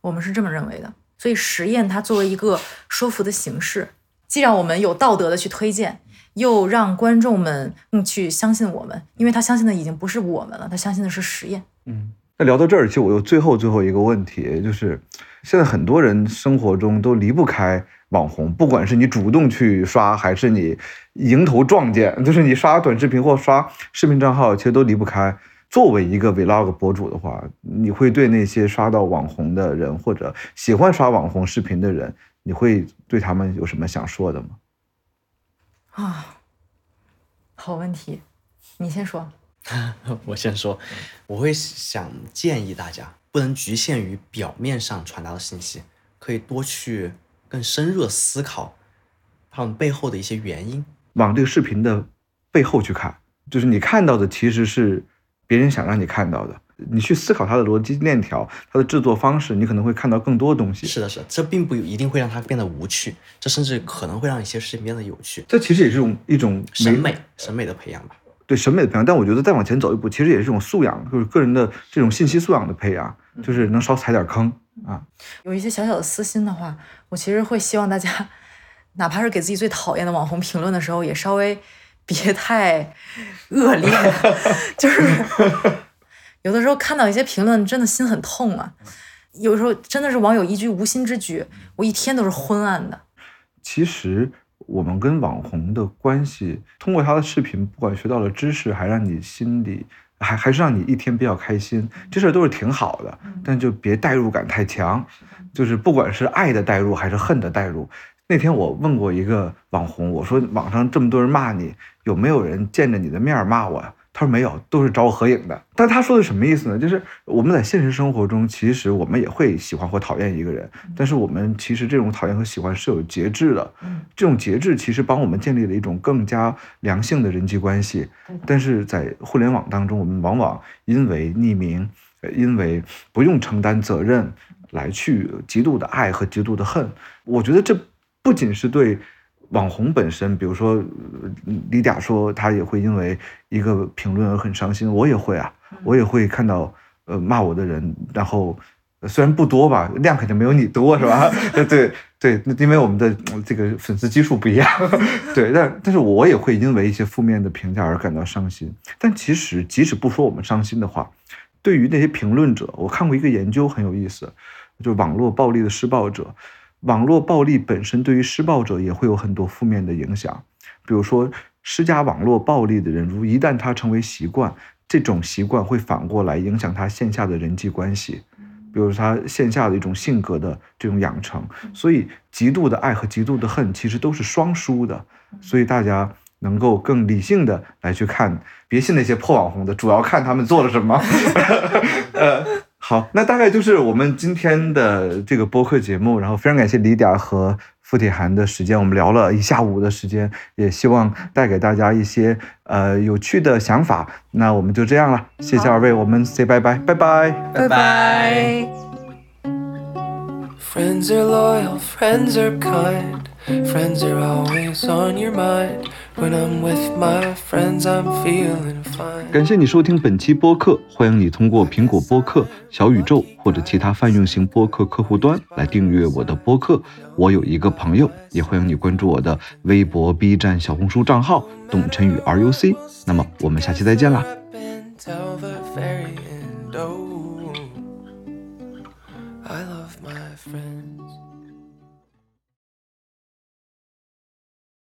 我们是这么认为的。所以实验它作为一个说服的形式，既让我们有道德的去推荐，又让观众们嗯去相信我们，因为他相信的已经不是我们了，他相信的是实验。嗯。那聊到这儿，其实我有最后最后一个问题，就是现在很多人生活中都离不开网红，不管是你主动去刷，还是你迎头撞见，就是你刷短视频或刷视频账号，其实都离不开。作为一个 vlog 博主的话，你会对那些刷到网红的人，或者喜欢刷网红视频的人，你会对他们有什么想说的吗？啊，好问题，你先说。我先说，我会想建议大家不能局限于表面上传达的信息，可以多去更深入的思考他们背后的一些原因，往这个视频的背后去看，就是你看到的其实是别人想让你看到的，你去思考它的逻辑链条、它的制作方式，你可能会看到更多东西。是的，是的，这并不一定会让它变得无趣，这甚至可能会让一些事情变得有趣。这其实也是一种一种审美审美的培养吧。对审美的培养，但我觉得再往前走一步，其实也是一种素养，就是个人的这种信息素养的培养，就是能少踩点坑啊。有一些小小的私心的话，我其实会希望大家，哪怕是给自己最讨厌的网红评论的时候，也稍微别太恶劣。就是有的时候看到一些评论，真的心很痛啊。有时候真的是网友一句无心之举，我一天都是昏暗的。其实。我们跟网红的关系，通过他的视频，不管学到了知识，还让你心里，还还是让你一天比较开心，这事儿都是挺好的。但就别代入感太强，就是不管是爱的代入还是恨的代入。那天我问过一个网红，我说网上这么多人骂你，有没有人见着你的面骂我呀？他说没有，都是找我合影的。但他说的什么意思呢？就是我们在现实生活中，其实我们也会喜欢或讨厌一个人，但是我们其实这种讨厌和喜欢是有节制的。这种节制其实帮我们建立了一种更加良性的人际关系。但是在互联网当中，我们往往因为匿名，因为不用承担责任，来去极度的爱和极度的恨。我觉得这不仅是对。网红本身，比如说李嗲说他也会因为一个评论而很伤心，我也会啊，我也会看到呃骂我的人，然后虽然不多吧，量肯定没有你多是吧？对，对，那因为我们的嗯这个粉丝基数不一样，对，但但是我也会因为一些负面的评价而感到伤心。但其实，即使不说我们伤心的话，对于那些评论者，我看过一个研究很有意思，就网络暴力的施暴者，网络暴力本身对于施暴者也会有很多负面的影响，比如说施加网络暴力的人，如一旦他成为习惯，这种习惯会反过来影响他线下的人际关系。比如他线下的一种性格的这种养成，所以极度的爱和极度的恨其实都是双输的，所以大家能够更理性的来去看，别信那些破网红的，主要看他们做了什么。呃，好，那大概就是我们今天的这个播客节目，然后非常感谢李点和付铁涵的时间，我们聊了一下午的时间，也希望带给大家一些呃有趣的想法。那我们就这样了，谢谢二位，我们 say 拜拜，拜拜。拜拜。Friends are loyal, friends are kind. Friends are always on your mind. When I'm with my friends, I'm feeling fine. 感谢你收听本期播客，欢迎你通过苹果播客、小宇宙或者其他泛用型播客客户端来订阅我的播客。我有一个朋友，也欢迎你关注我的微博、B 站、小红书账号“董晨宇 RUC”。那么我们下期再见啦. Oh, I love my friends.